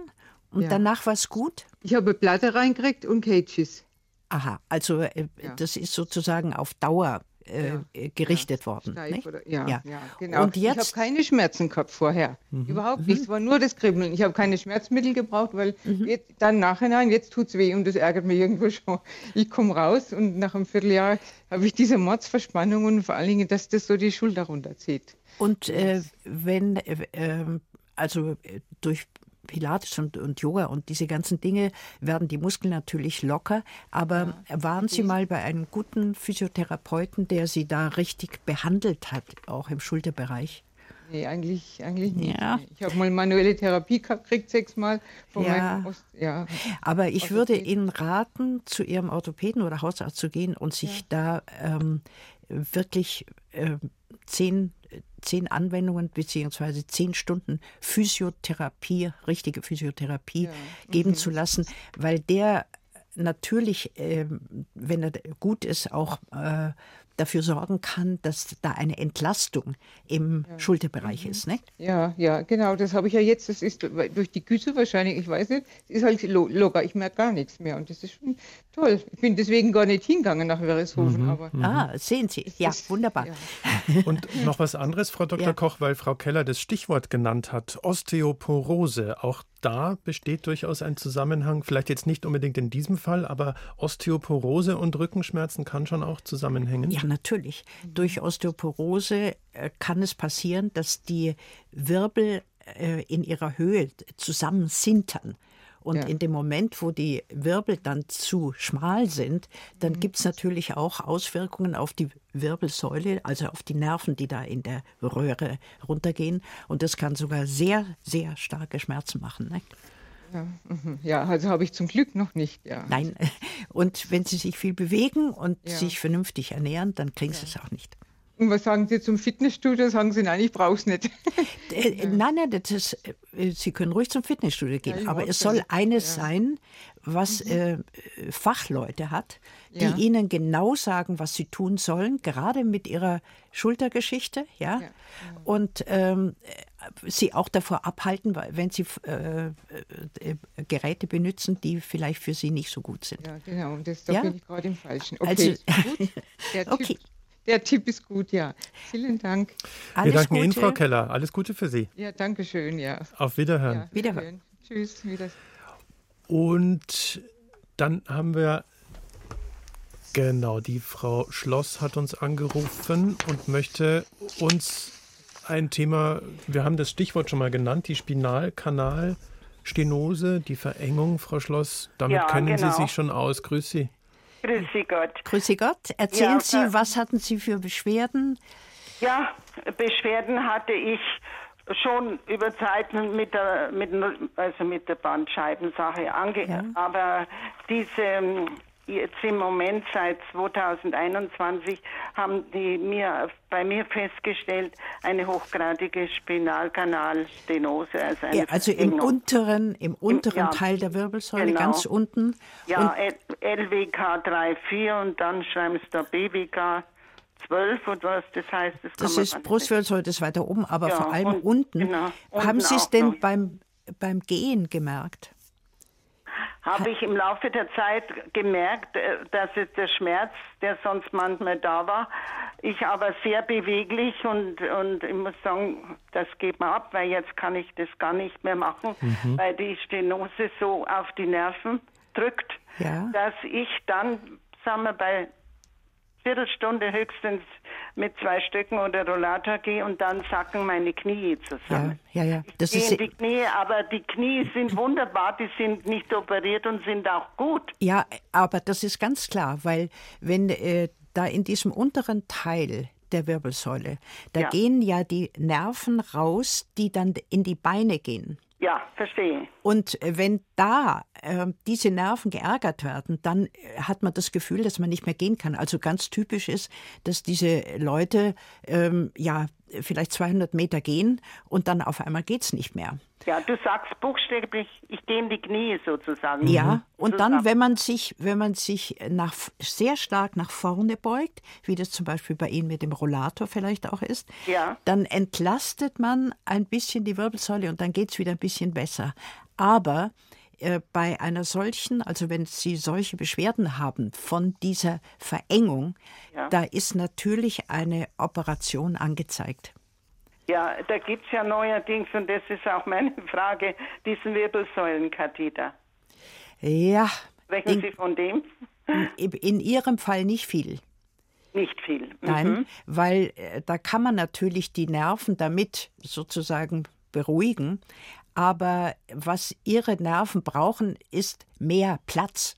Und ja. danach war es gut? Ich habe Platte reingekriegt und Cages. Aha, also äh, ja. das ist sozusagen auf Dauer äh, ja. Äh, gerichtet worden. Oder, ja, ja, genau. Und jetzt? Ich habe keine Schmerzen gehabt vorher. Mhm. Überhaupt nicht. Mhm. Es war nur das Kribbeln. Ich habe keine Schmerzmittel gebraucht, weil mhm. jetzt, dann nachhinein, jetzt tut es weh und das ärgert mich irgendwo schon. Ich komme raus und nach einem Vierteljahr habe ich diese Mordsverspannung und vor allen Dingen, dass das so die Schulter runterzieht. Und äh, wenn, äh, ähm, also äh, durch Pilates und, und, Yoga und diese ganzen Dinge werden die Muskeln natürlich locker. Aber ja, waren Sie mal bei einem guten Physiotherapeuten, der Sie da richtig behandelt hat, auch im Schulterbereich? Nee, eigentlich, eigentlich nicht. Ja. Ich habe mal manuelle Therapie gekriegt, sechsmal von ja. Ost ja. Aber ich Orthopäden. würde Ihnen raten, zu Ihrem Orthopäden oder Hausarzt zu gehen und sich ja. da ähm, wirklich äh, zehn zehn Anwendungen beziehungsweise zehn Stunden Physiotherapie, richtige Physiotherapie ja. geben mhm. zu lassen, weil der natürlich, äh, wenn er gut ist, auch äh, dafür sorgen kann, dass da eine Entlastung im ja. Schulterbereich mhm. ist. Nicht? Ja, ja, genau. Das habe ich ja jetzt. Das ist durch die Güte wahrscheinlich, ich weiß nicht, es ist halt locker. Ich merke gar nichts mehr. Und das ist schon toll. Ich bin deswegen gar nicht hingegangen nach Wörishofen. Mhm, aber mhm. Ah, sehen Sie. Ja, ist, wunderbar. Ja. [laughs] Und noch was anderes, Frau Dr. Ja. Koch, weil Frau Keller das Stichwort genannt hat. Osteoporose. Auch da besteht durchaus ein Zusammenhang, vielleicht jetzt nicht unbedingt in diesem Fall, aber Osteoporose und Rückenschmerzen kann schon auch zusammenhängen. Ja, natürlich. Durch Osteoporose äh, kann es passieren, dass die Wirbel äh, in ihrer Höhe zusammensintern. Und ja. in dem Moment, wo die Wirbel dann zu schmal sind, dann mhm. gibt es natürlich auch Auswirkungen auf die Wirbelsäule, also auf die Nerven, die da in der Röhre runtergehen. Und das kann sogar sehr, sehr starke Schmerzen machen. Ne? Ja, mhm. ja, also habe ich zum Glück noch nicht. Ja. Nein, [laughs] und wenn Sie sich viel bewegen und ja. sich vernünftig ernähren, dann Sie es auch nicht. Und was sagen Sie zum Fitnessstudio? Sagen Sie, nein, ich brauche es nicht. [laughs] Äh, nein, nein, das ist, äh, Sie können ruhig zum Fitnessstudio gehen, ja, aber es soll eines ja. sein, was mhm. äh, Fachleute hat, die ja. Ihnen genau sagen, was Sie tun sollen, gerade mit Ihrer Schultergeschichte, ja, und ähm, Sie auch davor abhalten, wenn Sie äh, äh, Geräte benutzen, die vielleicht für Sie nicht so gut sind. Ja, genau, und das, da bin ich gerade im Falschen. Okay, also, gut. [laughs] Der okay. Der Tipp ist gut, ja. Vielen Dank. Alles Wir danken Gute. Ihnen, Frau Keller. Alles Gute für Sie. Ja, danke schön, ja. Auf Wiederhören. Ja, Wiederhören. Tschüss. Wieder. Und dann haben wir Genau, die Frau Schloss hat uns angerufen und möchte uns ein Thema, wir haben das Stichwort schon mal genannt, die Spinalkanalstenose, die Verengung, Frau Schloss. Damit ja, kennen genau. Sie sich schon aus. Grüß Sie. Grüße Gott. Grüße Gott. Erzählen ja, Sie, was hatten Sie für Beschwerden? Ja, Beschwerden hatte ich schon über Zeiten mit der, mit, also mit der Bandscheibensache ange, ja. aber diese jetzt im Moment seit 2021 haben die mir bei mir festgestellt eine hochgradige Spinalkanalstenose. Also, ja, also im unteren, im unteren Im, ja, Teil der Wirbelsäule, genau. ganz unten. Ja, LWK 3,4 und dann schreiben sie da BWK 12 und was das heißt. Das, das ist Brustwirbelsäule, das weiter oben, aber ja, vor allem und, unten. Genau, Haben Sie es denn beim, beim Gehen gemerkt? Habe ich im Laufe der Zeit gemerkt, äh, dass es der Schmerz, der sonst manchmal da war, ich aber sehr beweglich und, und ich muss sagen, das geht mir ab, weil jetzt kann ich das gar nicht mehr machen, mhm. weil die Stenose so auf die Nerven drückt, ja. dass ich dann, sagen wir, bei Viertelstunde höchstens mit zwei Stöcken oder Rollator gehe und dann sacken meine Knie zusammen. Ja, ja, ja. Das ist die Knie, aber die Knie sind wunderbar, die sind nicht operiert und sind auch gut. Ja, aber das ist ganz klar, weil wenn äh, da in diesem unteren Teil der Wirbelsäule, da ja. gehen ja die Nerven raus, die dann in die Beine gehen. Ja, verstehe. Und wenn da äh, diese Nerven geärgert werden, dann äh, hat man das Gefühl, dass man nicht mehr gehen kann. Also ganz typisch ist, dass diese Leute ähm, ja vielleicht 200 Meter gehen und dann auf einmal geht es nicht mehr. Ja, du sagst buchstäblich, ich gehe in die Knie sozusagen. Ja, mhm. und dann, wenn man sich, wenn man sich nach, sehr stark nach vorne beugt, wie das zum Beispiel bei Ihnen mit dem Rollator vielleicht auch ist, ja. dann entlastet man ein bisschen die Wirbelsäule und dann geht es wieder ein bisschen besser. Aber äh, bei einer solchen, also wenn Sie solche Beschwerden haben von dieser Verengung, ja. da ist natürlich eine Operation angezeigt. Ja, da gibt es ja neuerdings, und das ist auch meine [laughs] Frage, diesen Wirbelsäulenkatheter. Ja. Sprechen in, Sie von dem? In Ihrem Fall nicht viel. Nicht viel. Nein, mhm. weil äh, da kann man natürlich die Nerven damit sozusagen beruhigen. Aber was ihre Nerven brauchen, ist mehr Platz.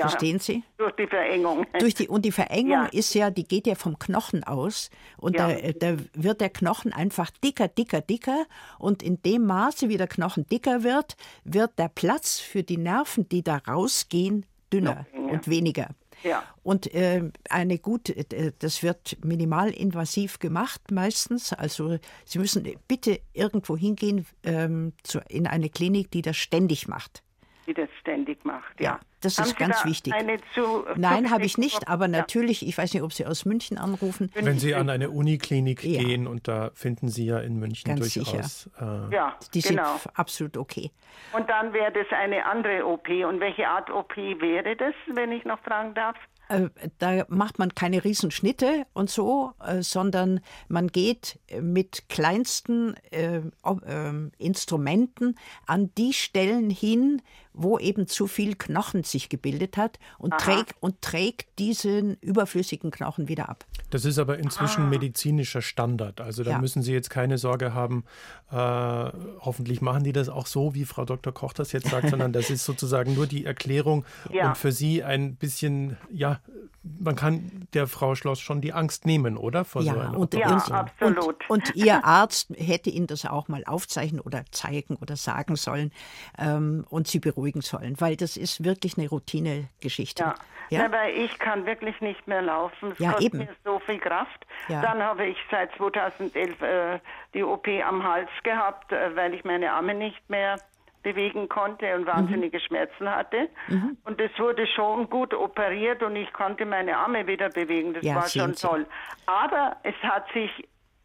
Ja, Verstehen Sie? Durch die Verengung. Durch die, und die Verengung ja. ist ja, die geht ja vom Knochen aus. Und ja. da, da wird der Knochen einfach dicker, dicker, dicker. Und in dem Maße, wie der Knochen dicker wird, wird der Platz für die Nerven, die da rausgehen, dünner und weniger. Ja. Und äh, eine gut, äh, das wird minimalinvasiv gemacht meistens. Also Sie müssen bitte irgendwo hingehen ähm, zu, in eine Klinik, die das ständig macht. Die das ständig macht, ja. ja. Das Haben ist Sie ganz wichtig. Zu, Nein, habe ich nicht, aber natürlich, ich weiß nicht, ob Sie aus München anrufen. Wenn Sie an eine Uniklinik ja. gehen und da finden Sie ja in München ganz durchaus. Äh, ja, die genau. sind absolut okay. Und dann wäre das eine andere OP. Und welche Art OP wäre das, wenn ich noch fragen darf? Äh, da macht man keine Riesenschnitte und so, äh, sondern man geht mit kleinsten äh, äh, Instrumenten an die Stellen hin, wo eben zu viel Knochen sich gebildet hat und, trägt, und trägt diesen überflüssigen Knochen wieder ab. Das ist aber inzwischen ah. medizinischer Standard. Also da ja. müssen Sie jetzt keine Sorge haben, äh, hoffentlich machen die das auch so, wie Frau Dr. Koch das jetzt sagt, [laughs] sondern das ist sozusagen nur die Erklärung ja. und für Sie ein bisschen, ja, man kann der Frau Schloss schon die Angst nehmen, oder? Vor ja, so einer und, ja, absolut. Und, und, Ihr Arzt hätte Ihnen das auch mal aufzeichnen oder zeigen oder sagen sollen ähm, und Sie beruhigen sollen, weil das ist wirklich eine Routinegeschichte. Ja. Ja? Aber ich kann wirklich nicht mehr laufen. Es ja, kostet eben. mir so viel Kraft. Ja. Dann habe ich seit 2011 äh, die OP am Hals gehabt, äh, weil ich meine Arme nicht mehr bewegen konnte und wahnsinnige mhm. Schmerzen hatte. Mhm. Und es wurde schon gut operiert und ich konnte meine Arme wieder bewegen. Das ja, war schon toll. Aber es hat sich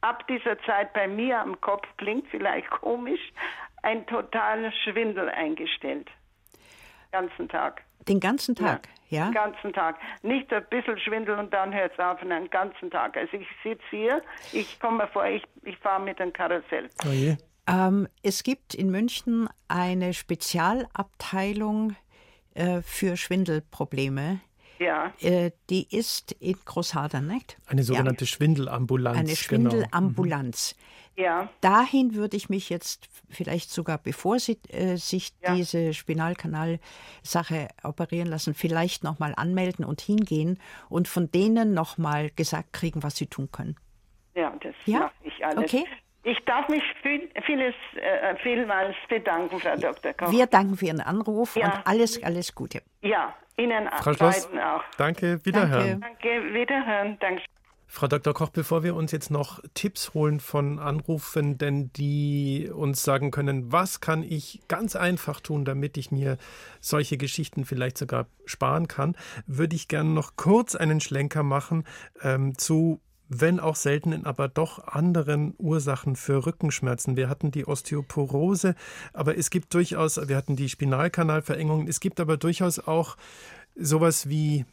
ab dieser Zeit bei mir am Kopf, klingt vielleicht komisch, ein totaler Schwindel eingestellt. Den ganzen Tag. Den ganzen Tag, ja? ja? Den ganzen Tag. Nicht ein bisschen Schwindel und dann hört es auf, sondern den ganzen Tag. Also ich sitze hier, ich komme mir vor, ich, ich fahre mit dem Karussell. Oh je. Ähm, es gibt in München eine Spezialabteilung äh, für Schwindelprobleme. Ja. Äh, die ist in Großhadern, nicht? Eine sogenannte ja. Schwindelambulanz. Eine genau. Schwindelambulanz. Genau. Ja. Dahin würde ich mich jetzt vielleicht sogar, bevor Sie äh, sich ja. diese Spinalkanal-Sache operieren lassen, vielleicht nochmal anmelden und hingehen und von denen nochmal gesagt kriegen, was Sie tun können. Ja, das ja? mache ich alles. Okay. Ich darf mich viel, vieles, äh, vielmals bedanken, Frau Dr. Koch. Wir danken für Ihren Anruf ja. und alles, alles Gute. Ja, Ihnen Frau Schloss, auch. Danke, wiederhören. Danke, danke wiederhören. Danke. Frau Dr. Koch, bevor wir uns jetzt noch Tipps holen von Anrufenden, die uns sagen können, was kann ich ganz einfach tun, damit ich mir solche Geschichten vielleicht sogar sparen kann, würde ich gerne noch kurz einen Schlenker machen ähm, zu wenn auch seltenen, aber doch anderen Ursachen für Rückenschmerzen. Wir hatten die Osteoporose, aber es gibt durchaus, wir hatten die Spinalkanalverengungen, es gibt aber durchaus auch sowas wie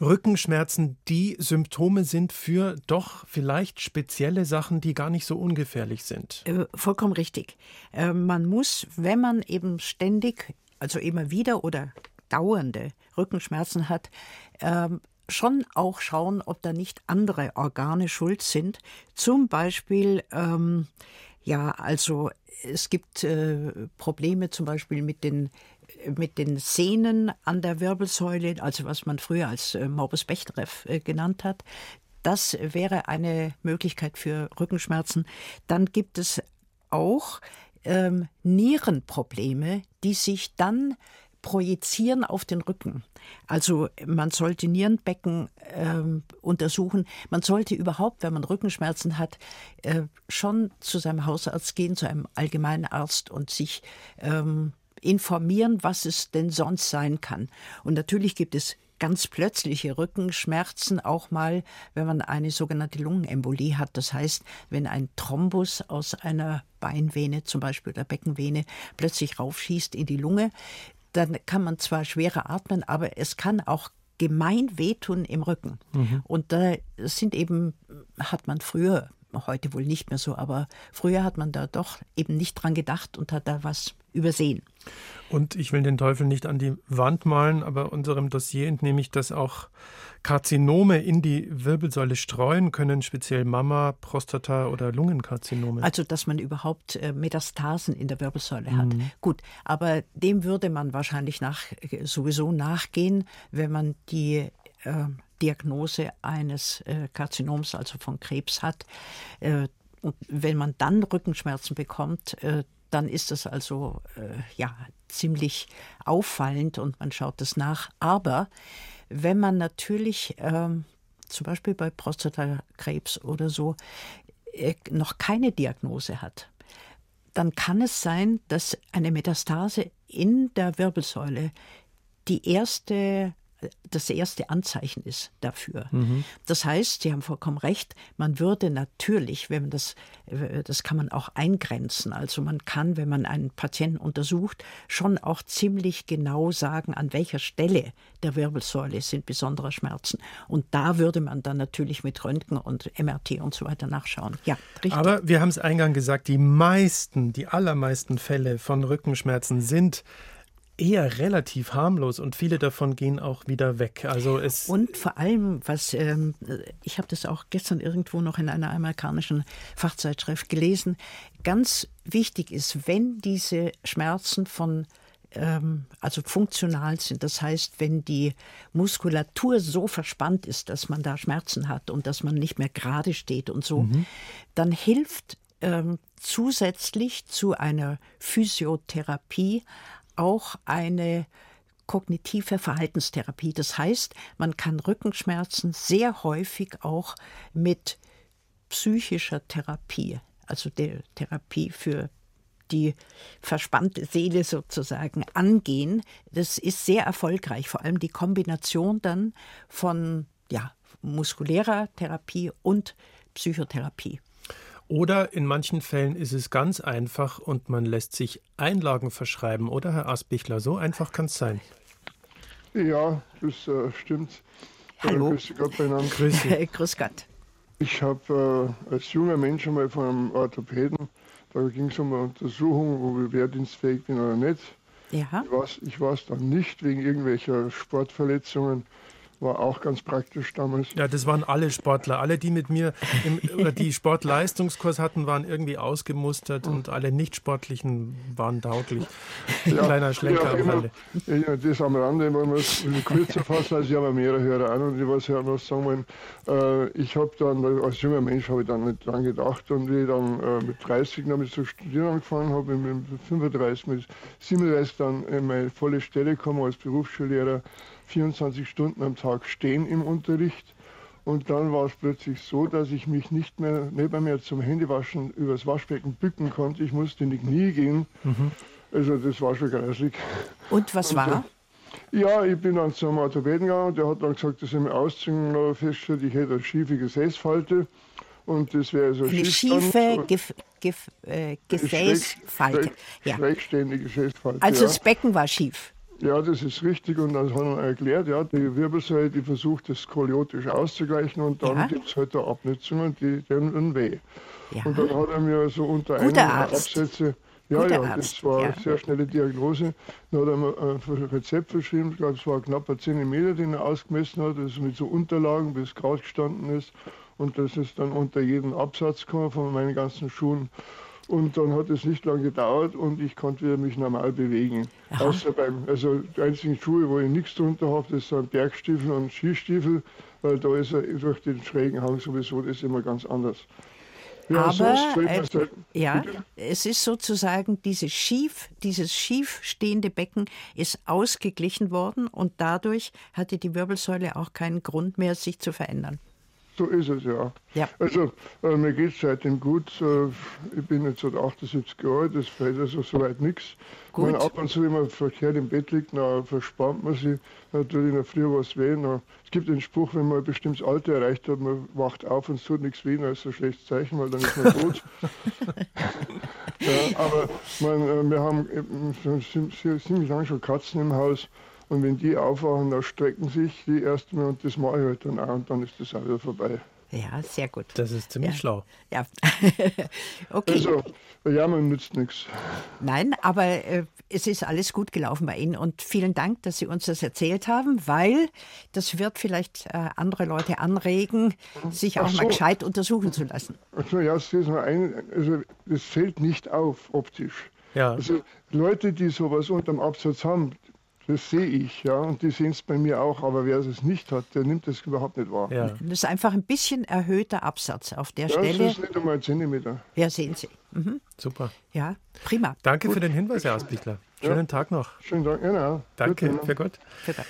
Rückenschmerzen, die Symptome sind für doch vielleicht spezielle Sachen, die gar nicht so ungefährlich sind. Äh, vollkommen richtig. Äh, man muss, wenn man eben ständig, also immer wieder oder dauernde Rückenschmerzen hat, ähm, schon auch schauen, ob da nicht andere Organe schuld sind. Zum Beispiel, ähm, ja, also es gibt äh, Probleme zum Beispiel mit den mit den Sehnen an der Wirbelsäule, also was man früher als äh, Morbus Bechterew äh, genannt hat. Das wäre eine Möglichkeit für Rückenschmerzen. Dann gibt es auch ähm, Nierenprobleme, die sich dann projizieren auf den Rücken. Also man sollte Nierenbecken ähm, untersuchen. Man sollte überhaupt, wenn man Rückenschmerzen hat, äh, schon zu seinem Hausarzt gehen, zu einem allgemeinen Arzt und sich ähm, informieren, was es denn sonst sein kann. Und natürlich gibt es ganz plötzliche Rückenschmerzen auch mal, wenn man eine sogenannte Lungenembolie hat. Das heißt, wenn ein Thrombus aus einer Beinvene zum Beispiel oder Beckenvene plötzlich raufschießt in die Lunge, dann kann man zwar schwerer atmen, aber es kann auch gemein wehtun im Rücken. Mhm. Und da sind eben, hat man früher, heute wohl nicht mehr so, aber früher hat man da doch eben nicht dran gedacht und hat da was übersehen. Und ich will den Teufel nicht an die Wand malen, aber unserem Dossier entnehme ich, dass auch Karzinome in die Wirbelsäule streuen können, speziell Mama, Prostata oder Lungenkarzinome. Also, dass man überhaupt äh, Metastasen in der Wirbelsäule hat. Mhm. Gut, aber dem würde man wahrscheinlich nach, sowieso nachgehen, wenn man die äh, Diagnose eines äh, Karzinoms, also von Krebs hat. Äh, und wenn man dann Rückenschmerzen bekommt, äh, dann ist das also ja ziemlich auffallend und man schaut das nach. Aber wenn man natürlich ähm, zum Beispiel bei Prostatakrebs oder so noch keine Diagnose hat, dann kann es sein, dass eine Metastase in der Wirbelsäule die erste das erste Anzeichen ist dafür. Mhm. Das heißt, Sie haben vollkommen recht, man würde natürlich, wenn man das, das kann man auch eingrenzen. Also man kann, wenn man einen Patienten untersucht, schon auch ziemlich genau sagen, an welcher Stelle der Wirbelsäule sind besondere Schmerzen. Und da würde man dann natürlich mit Röntgen und MRT und so weiter nachschauen. Ja, richtig. Aber wir haben es eingangs gesagt, die meisten, die allermeisten Fälle von Rückenschmerzen sind eher relativ harmlos und viele davon gehen auch wieder weg. Also es und vor allem, was ähm, ich habe das auch gestern irgendwo noch in einer amerikanischen Fachzeitschrift gelesen, ganz wichtig ist, wenn diese Schmerzen von ähm, also funktional sind. Das heißt, wenn die Muskulatur so verspannt ist, dass man da Schmerzen hat und dass man nicht mehr gerade steht und so, mhm. dann hilft ähm, zusätzlich zu einer Physiotherapie auch eine kognitive Verhaltenstherapie. Das heißt, man kann Rückenschmerzen sehr häufig auch mit psychischer Therapie, also der Therapie für die verspannte Seele sozusagen angehen. Das ist sehr erfolgreich, vor allem die Kombination dann von ja, muskulärer Therapie und Psychotherapie. Oder in manchen Fällen ist es ganz einfach und man lässt sich Einlagen verschreiben, oder Herr Asbichler? So einfach kann es sein. Ja, das äh, stimmt. Hallo. Grüß Gott, Grüß, [laughs] Grüß Gott. Ich habe äh, als junger Mensch einmal von einem Orthopäden, da ging es um eine Untersuchung, ob ich wehrdienstfähig bin oder nicht. Ja. Ich, ich weiß dann nicht wegen irgendwelcher Sportverletzungen war auch ganz praktisch damals. Ja, das waren alle Sportler. Alle, die mit mir im, oder die Sportleistungskurs hatten, waren irgendwie ausgemustert und alle Nicht-Sportlichen waren tauglich. Ja, Kleiner Schlenker ja, am Rande. Ja, das am Rande, wenn wir es kürzer fassen, also ich habe mehrere Hörer an und ich weiß ja noch sagen wollen, äh, ich habe dann, als junger Mensch habe ich dann nicht dran gedacht und wie ich dann äh, mit 30 damit zu studieren angefangen habe, mit 35, mit 37 dann in meine volle Stelle gekommen als Berufsschullehrer, 24 Stunden am Tag stehen im Unterricht. Und dann war es plötzlich so, dass ich mich nicht mehr neben mir zum Händewaschen übers Waschbecken bücken konnte. Ich musste in die Knie gehen. Mhm. Also das war schon grausig. Und was und war? So, ja, ich bin dann zum Orthopäden gegangen. Der hat dann gesagt, dass ich mir ausziehen feststellt, ich hätte eine schiefe Gesäßfalte. Und das wäre so eine schiefe Gef Gef äh, Gesäßfalte. Schräg, ja. Schrägständige Gesäßfalte. Also ja. das Becken war schief. Ja, das ist richtig und dann hat er erklärt, ja, die Wirbelsäule, die versucht das skoliotisch auszugleichen und dann ja. gibt es halt da Abnützungen, die tun weh. Ja. Und dann hat er mir so unter einem Absätze Ja, Guter ja, Arzt. das war ja. eine sehr schnelle Diagnose. Dann hat er mir ein Rezept verschrieben, ich glaube, es war knapp ein Zentimeter, den er ausgemessen hat, das mit so Unterlagen, bis Kraut gestanden ist. Und das ist dann unter jeden Absatz gekommen von meinen ganzen Schuhen. Und dann hat es nicht lange gedauert und ich konnte wieder mich normal bewegen. Aha. Außer beim, also die einzigen Schuhe, wo ich nichts drunter habe, das sind Bergstiefel und Skistiefel, weil da ist er durch den schrägen Hang sowieso das ist immer ganz anders. Ja, Aber äh, ja, es ist sozusagen diese schief, dieses schief stehende Becken ist ausgeglichen worden und dadurch hatte die Wirbelsäule auch keinen Grund mehr, sich zu verändern. So ist es, ja. ja. Also, äh, mir geht es seitdem gut. Äh, ich bin jetzt seit 78 Jahre alt, das fällt also soweit nichts. Wenn man ab und zu immer verkehrt im Bett liegt, dann verspannt man sich. Natürlich in der Früh was weh. Es gibt den Spruch, wenn man ein bestimmtes Alter erreicht hat, man wacht auf und es tut nichts weh, dann ist ein schlechtes Zeichen, weil dann ist man tot. [laughs] ja, aber man, äh, wir haben ziemlich lange schon Katzen im Haus. Und wenn die aufwachen, dann strecken sich die erstmal und das mache ich halt dann auch und dann ist das auch wieder vorbei. Ja, sehr gut. Das ist ziemlich ja. schlau. Ja. [laughs] okay. Also, Jammern nützt nichts. Nein, aber äh, es ist alles gut gelaufen bei Ihnen und vielen Dank, dass Sie uns das erzählt haben, weil das wird vielleicht äh, andere Leute anregen, sich auch so. mal gescheit untersuchen zu lassen. Also, ja, das, ist mal ein, also, das fällt nicht auf optisch. Ja. Also Leute, die sowas unterm Absatz haben, das sehe ich, ja, und die sehen es bei mir auch, aber wer es nicht hat, der nimmt das überhaupt nicht wahr. Ja. Das ist einfach ein bisschen erhöhter Absatz auf der ja, Stelle. Das ist nicht einmal ein Zentimeter. Ja, sehen Sie. Mhm. Super. Ja, prima. Danke Gut. für den Hinweis, Herr Ausbichler. Schönen ja. Tag noch. Schönen Dank, genau. Danke, für Gott. Bitte.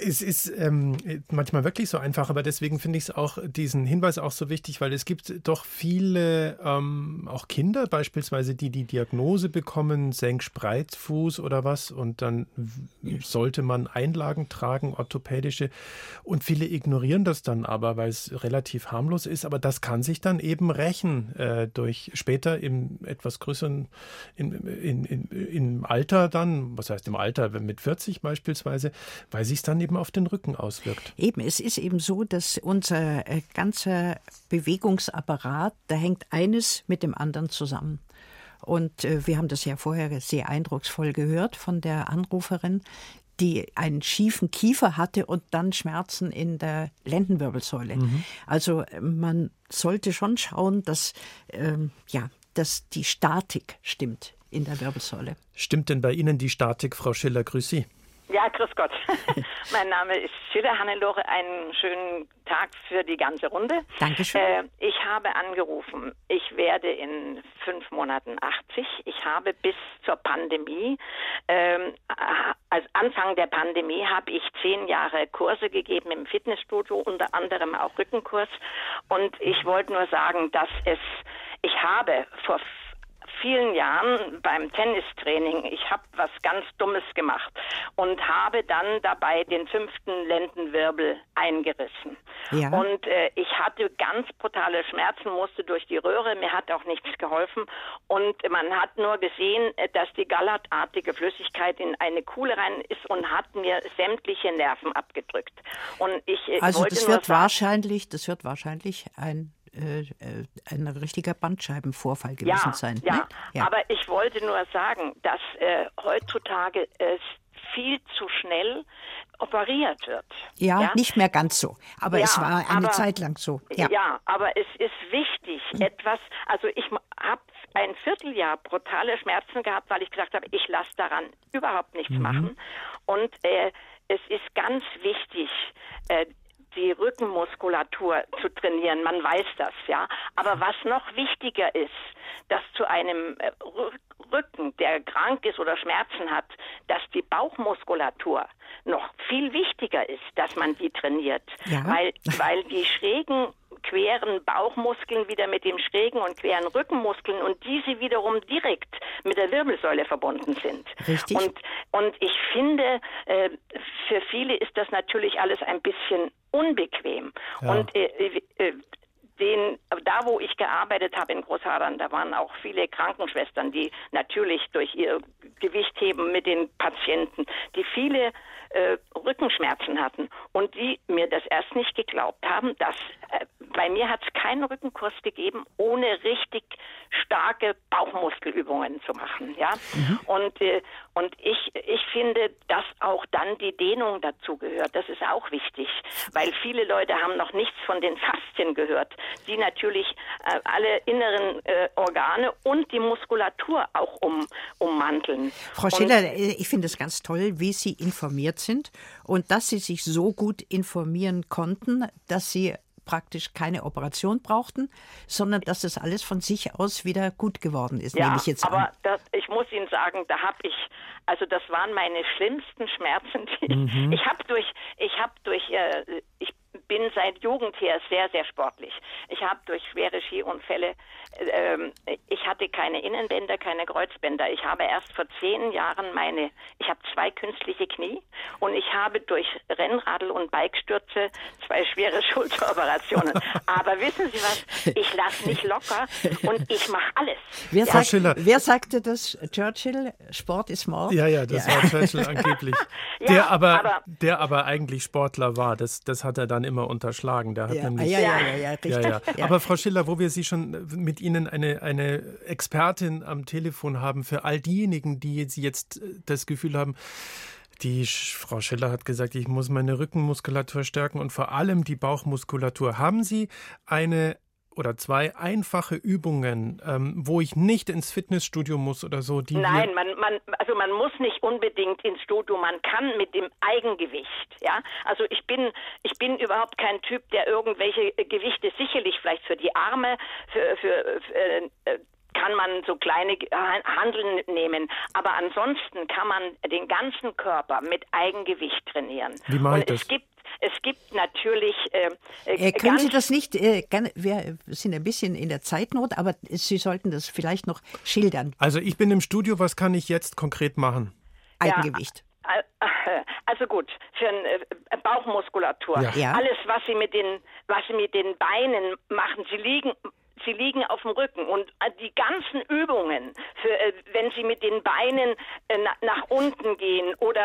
Es ist ähm, manchmal wirklich so einfach, aber deswegen finde ich es auch diesen Hinweis auch so wichtig, weil es gibt doch viele, ähm, auch Kinder beispielsweise, die die Diagnose bekommen, Senkspreizfuß oder was, und dann sollte man Einlagen tragen, orthopädische, und viele ignorieren das dann aber, weil es relativ harmlos ist, aber das kann sich dann eben rächen äh, durch später im etwas größeren, in, in, in, im Alter dann, was heißt im Alter, mit 40 beispielsweise, weil sich dann eben auf den Rücken auswirkt. Eben, es ist eben so, dass unser äh, ganzer Bewegungsapparat, da hängt eines mit dem anderen zusammen. Und äh, wir haben das ja vorher sehr eindrucksvoll gehört von der Anruferin, die einen schiefen Kiefer hatte und dann Schmerzen in der Lendenwirbelsäule. Mhm. Also man sollte schon schauen, dass, ähm, ja, dass die Statik stimmt in der Wirbelsäule. Stimmt denn bei Ihnen die Statik, Frau Schiller? Grüß Sie. Ja, grüß Gott. [laughs] mein Name ist Schiller Hannelore. Einen schönen Tag für die ganze Runde. Dankeschön. Äh, ich habe angerufen. Ich werde in fünf Monaten 80. Ich habe bis zur Pandemie, ähm, als Anfang der Pandemie, habe ich zehn Jahre Kurse gegeben im Fitnessstudio, unter anderem auch Rückenkurs. Und ich wollte nur sagen, dass es, ich habe vor vielen Jahren beim Tennistraining, ich habe was ganz Dummes gemacht und habe dann dabei den fünften Lendenwirbel eingerissen. Ja. Und äh, ich hatte ganz brutale Schmerzen, musste durch die Röhre, mir hat auch nichts geholfen und man hat nur gesehen, äh, dass die gallertartige Flüssigkeit in eine Kuhle rein ist und hat mir sämtliche Nerven abgedrückt. Und ich äh, also das wird sagen, wahrscheinlich, das wird wahrscheinlich ein äh, äh, ein richtiger Bandscheibenvorfall gewesen ja, sein. Ja, ne? ja, aber ich wollte nur sagen, dass äh, heutzutage es viel zu schnell operiert wird. Ja, ja, nicht mehr ganz so. Aber ja, es war eine aber, Zeit lang so. Ja. ja, aber es ist wichtig, hm. etwas, also ich habe ein Vierteljahr brutale Schmerzen gehabt, weil ich gesagt habe, ich lasse daran überhaupt nichts mhm. machen. Und äh, es ist ganz wichtig, äh, die Rückenmuskulatur zu trainieren. Man weiß das, ja. Aber was noch wichtiger ist, dass zu einem äh, Rücken, der krank ist oder Schmerzen hat, dass die Bauchmuskulatur noch viel wichtiger ist, dass man die trainiert. Ja. Weil, weil die schrägen queren Bauchmuskeln wieder mit dem schrägen und queren Rückenmuskeln und diese wiederum direkt mit der Wirbelsäule verbunden sind. Richtig. Und, und ich finde, äh, für viele ist das natürlich alles ein bisschen unbequem. Ja. Und äh, äh, den, da wo ich gearbeitet habe in Großhadern, da waren auch viele Krankenschwestern, die natürlich durch ihr Gewicht heben mit den Patienten, die viele äh, Rückenschmerzen hatten und die mir das erst nicht geglaubt haben, dass äh, bei mir hat es keinen Rückenkurs gegeben, ohne richtig starke Bauchmuskelübungen zu machen. Ja? Mhm. Und, äh, und ich, ich finde, dass auch dann die Dehnung dazu gehört. Das ist auch wichtig, weil viele Leute haben noch nichts von den Faszien gehört, die natürlich äh, alle inneren äh, Organe und die Muskulatur auch um, ummanteln. Frau Schiller, und, äh, ich finde es ganz toll, wie Sie informiert sind und dass Sie sich so gut informieren konnten, dass Sie praktisch keine Operation brauchten, sondern dass das alles von sich aus wieder gut geworden ist, ja, nehme ich jetzt aber an. Das, ich muss Ihnen sagen, da habe ich, also das waren meine schlimmsten Schmerzen. Mhm. Ich habe durch, ich habe durch, äh, ich bin seit Jugend her sehr, sehr sportlich. Ich habe durch schwere Skiunfälle, äh, ich hatte keine Innenbänder, keine Kreuzbänder. Ich habe erst vor zehn Jahren meine, ich habe zwei künstliche Knie und ich habe durch Rennradl und Bikestürze zwei schwere [laughs] Schulteroperationen. Aber wissen Sie was? Ich lasse nicht locker und ich mache alles. Wer, ja. sagt, wer, sagte das? Churchill? Sport ist Mord? Ja, ja, das ja. war Churchill angeblich. [laughs] ja, der, aber, aber, der aber eigentlich Sportler war. Das, das hat er dann immer unterschlagen. Der hat ja, nämlich, ja, ja, ja, ja, richtig. Ja, ja. Aber Frau Schiller, wo wir Sie schon mit Ihnen eine, eine Expertin am Telefon haben, für all diejenigen, die jetzt äh, das Gefühl haben, die Frau Schiller hat gesagt, ich muss meine Rückenmuskulatur stärken und vor allem die Bauchmuskulatur. Haben Sie eine oder zwei einfache Übungen, ähm, wo ich nicht ins Fitnessstudio muss oder so? Nein, man, man, also man muss nicht unbedingt ins Studio. Man kann mit dem Eigengewicht, ja. Also ich bin, ich bin überhaupt kein Typ, der irgendwelche Gewichte sicherlich vielleicht für die Arme, für, für, für äh, kann man so kleine Handeln nehmen. Aber ansonsten kann man den ganzen Körper mit Eigengewicht trainieren. Wie meint Und es das? gibt es gibt natürlich. Äh, äh, können Sie das nicht? Äh, gerne, wir sind ein bisschen in der Zeitnot, aber Sie sollten das vielleicht noch schildern. Also ich bin im Studio. Was kann ich jetzt konkret machen? Eigengewicht. Ja, also gut, für eine äh, Bauchmuskulatur. Ja. Alles, was Sie mit den, was Sie mit den Beinen machen, Sie liegen Sie liegen auf dem Rücken und äh, die ganzen Übungen, für, wenn Sie mit den Beinen nach unten gehen oder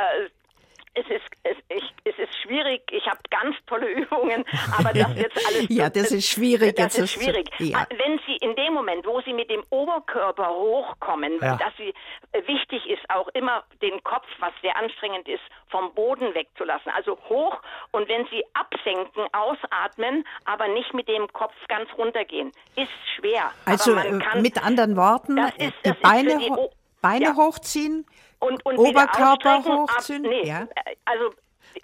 es ist, es, ich, es ist schwierig. Ich habe ganz tolle [laughs] Übungen, aber das jetzt alles. ja, das ist schwierig. Das ist schwierig. Ja. Wenn Sie in dem Moment, wo Sie mit dem Oberkörper hochkommen, ja. dass Sie äh, wichtig ist, auch immer den Kopf, was sehr anstrengend ist, vom Boden wegzulassen. Also hoch und wenn Sie absenken, ausatmen, aber nicht mit dem Kopf ganz runtergehen, ist schwer. Also äh, kann, mit anderen Worten, ist, die Beine, die, Beine ja. hochziehen und, und Oberkörper hochziehen? nee, ja. also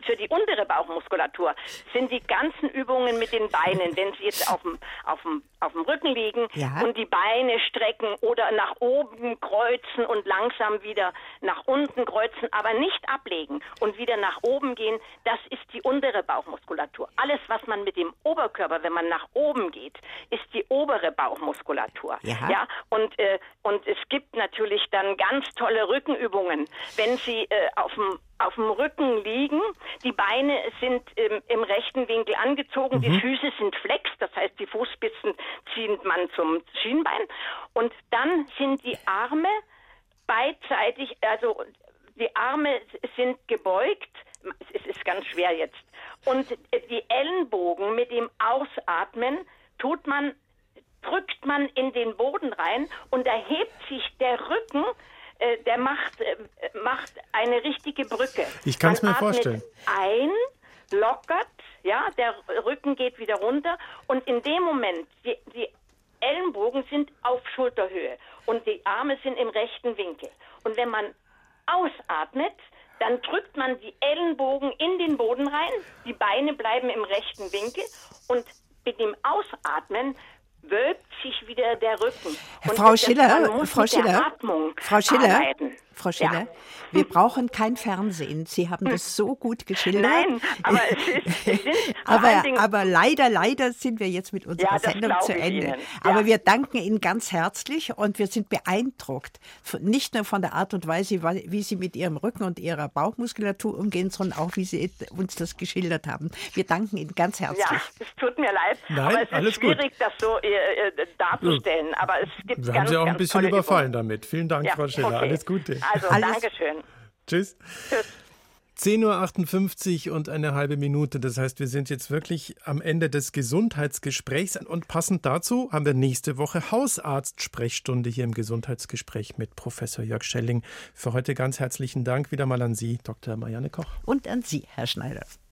für die untere Bauchmuskulatur sind die ganzen Übungen mit den Beinen, wenn sie jetzt auf dem, auf dem, auf dem Rücken liegen ja. und die Beine strecken oder nach oben kreuzen und langsam wieder nach unten kreuzen, aber nicht ablegen und wieder nach oben gehen, das ist die untere Bauchmuskulatur. Alles, was man mit dem Oberkörper, wenn man nach oben geht, ist die obere Bauchmuskulatur. Ja. ja? Und, äh, und es gibt natürlich dann ganz tolle Rückenübungen. Wenn Sie äh, auf dem auf dem Rücken liegen. Die Beine sind im, im rechten Winkel angezogen, mhm. die Füße sind flex, das heißt, die Fußspitzen zieht man zum Schienbein. Und dann sind die Arme beidseitig, also die Arme sind gebeugt, es ist ganz schwer jetzt. Und die Ellenbogen mit dem Ausatmen tut man, drückt man in den Boden rein und erhebt sich der Rücken äh, der macht, äh, macht eine richtige Brücke. Ich kann es mir vorstellen. Ein, lockert, ja, der Rücken geht wieder runter und in dem Moment, die, die Ellenbogen sind auf Schulterhöhe und die Arme sind im rechten Winkel. Und wenn man ausatmet, dann drückt man die Ellenbogen in den Boden rein, die Beine bleiben im rechten Winkel und mit dem Ausatmen wölbt sich wieder der Rücken. Frau Schiller, Frau Schiller, Frau Schiller, arbeiten. Frau Schiller, ja. wir brauchen kein Fernsehen. Sie haben das so gut geschildert. Nein, aber es ist, [laughs] aber, aber leider, leider sind wir jetzt mit unserer ja, Sendung zu Ende. Ja. Aber wir danken Ihnen ganz herzlich und wir sind beeindruckt, nicht nur von der Art und Weise, wie Sie mit Ihrem Rücken und Ihrer Bauchmuskulatur umgehen, sondern auch, wie Sie uns das geschildert haben. Wir danken Ihnen ganz herzlich. Ja, es tut mir leid, Nein, aber es alles ist schwierig, gut. das so äh, äh darzustellen. Aber es gibt wir ganz, haben Sie auch ein bisschen überfallen Übungen. damit. Vielen Dank, Frau Schiller. Okay. Alles Gute. Also, Alles. Dankeschön. Tschüss. Tschüss. 10.58 Uhr und eine halbe Minute. Das heißt, wir sind jetzt wirklich am Ende des Gesundheitsgesprächs. Und passend dazu haben wir nächste Woche Hausarzt-Sprechstunde hier im Gesundheitsgespräch mit Professor Jörg Schelling. Für heute ganz herzlichen Dank wieder mal an Sie, Dr. Marianne Koch. Und an Sie, Herr Schneider.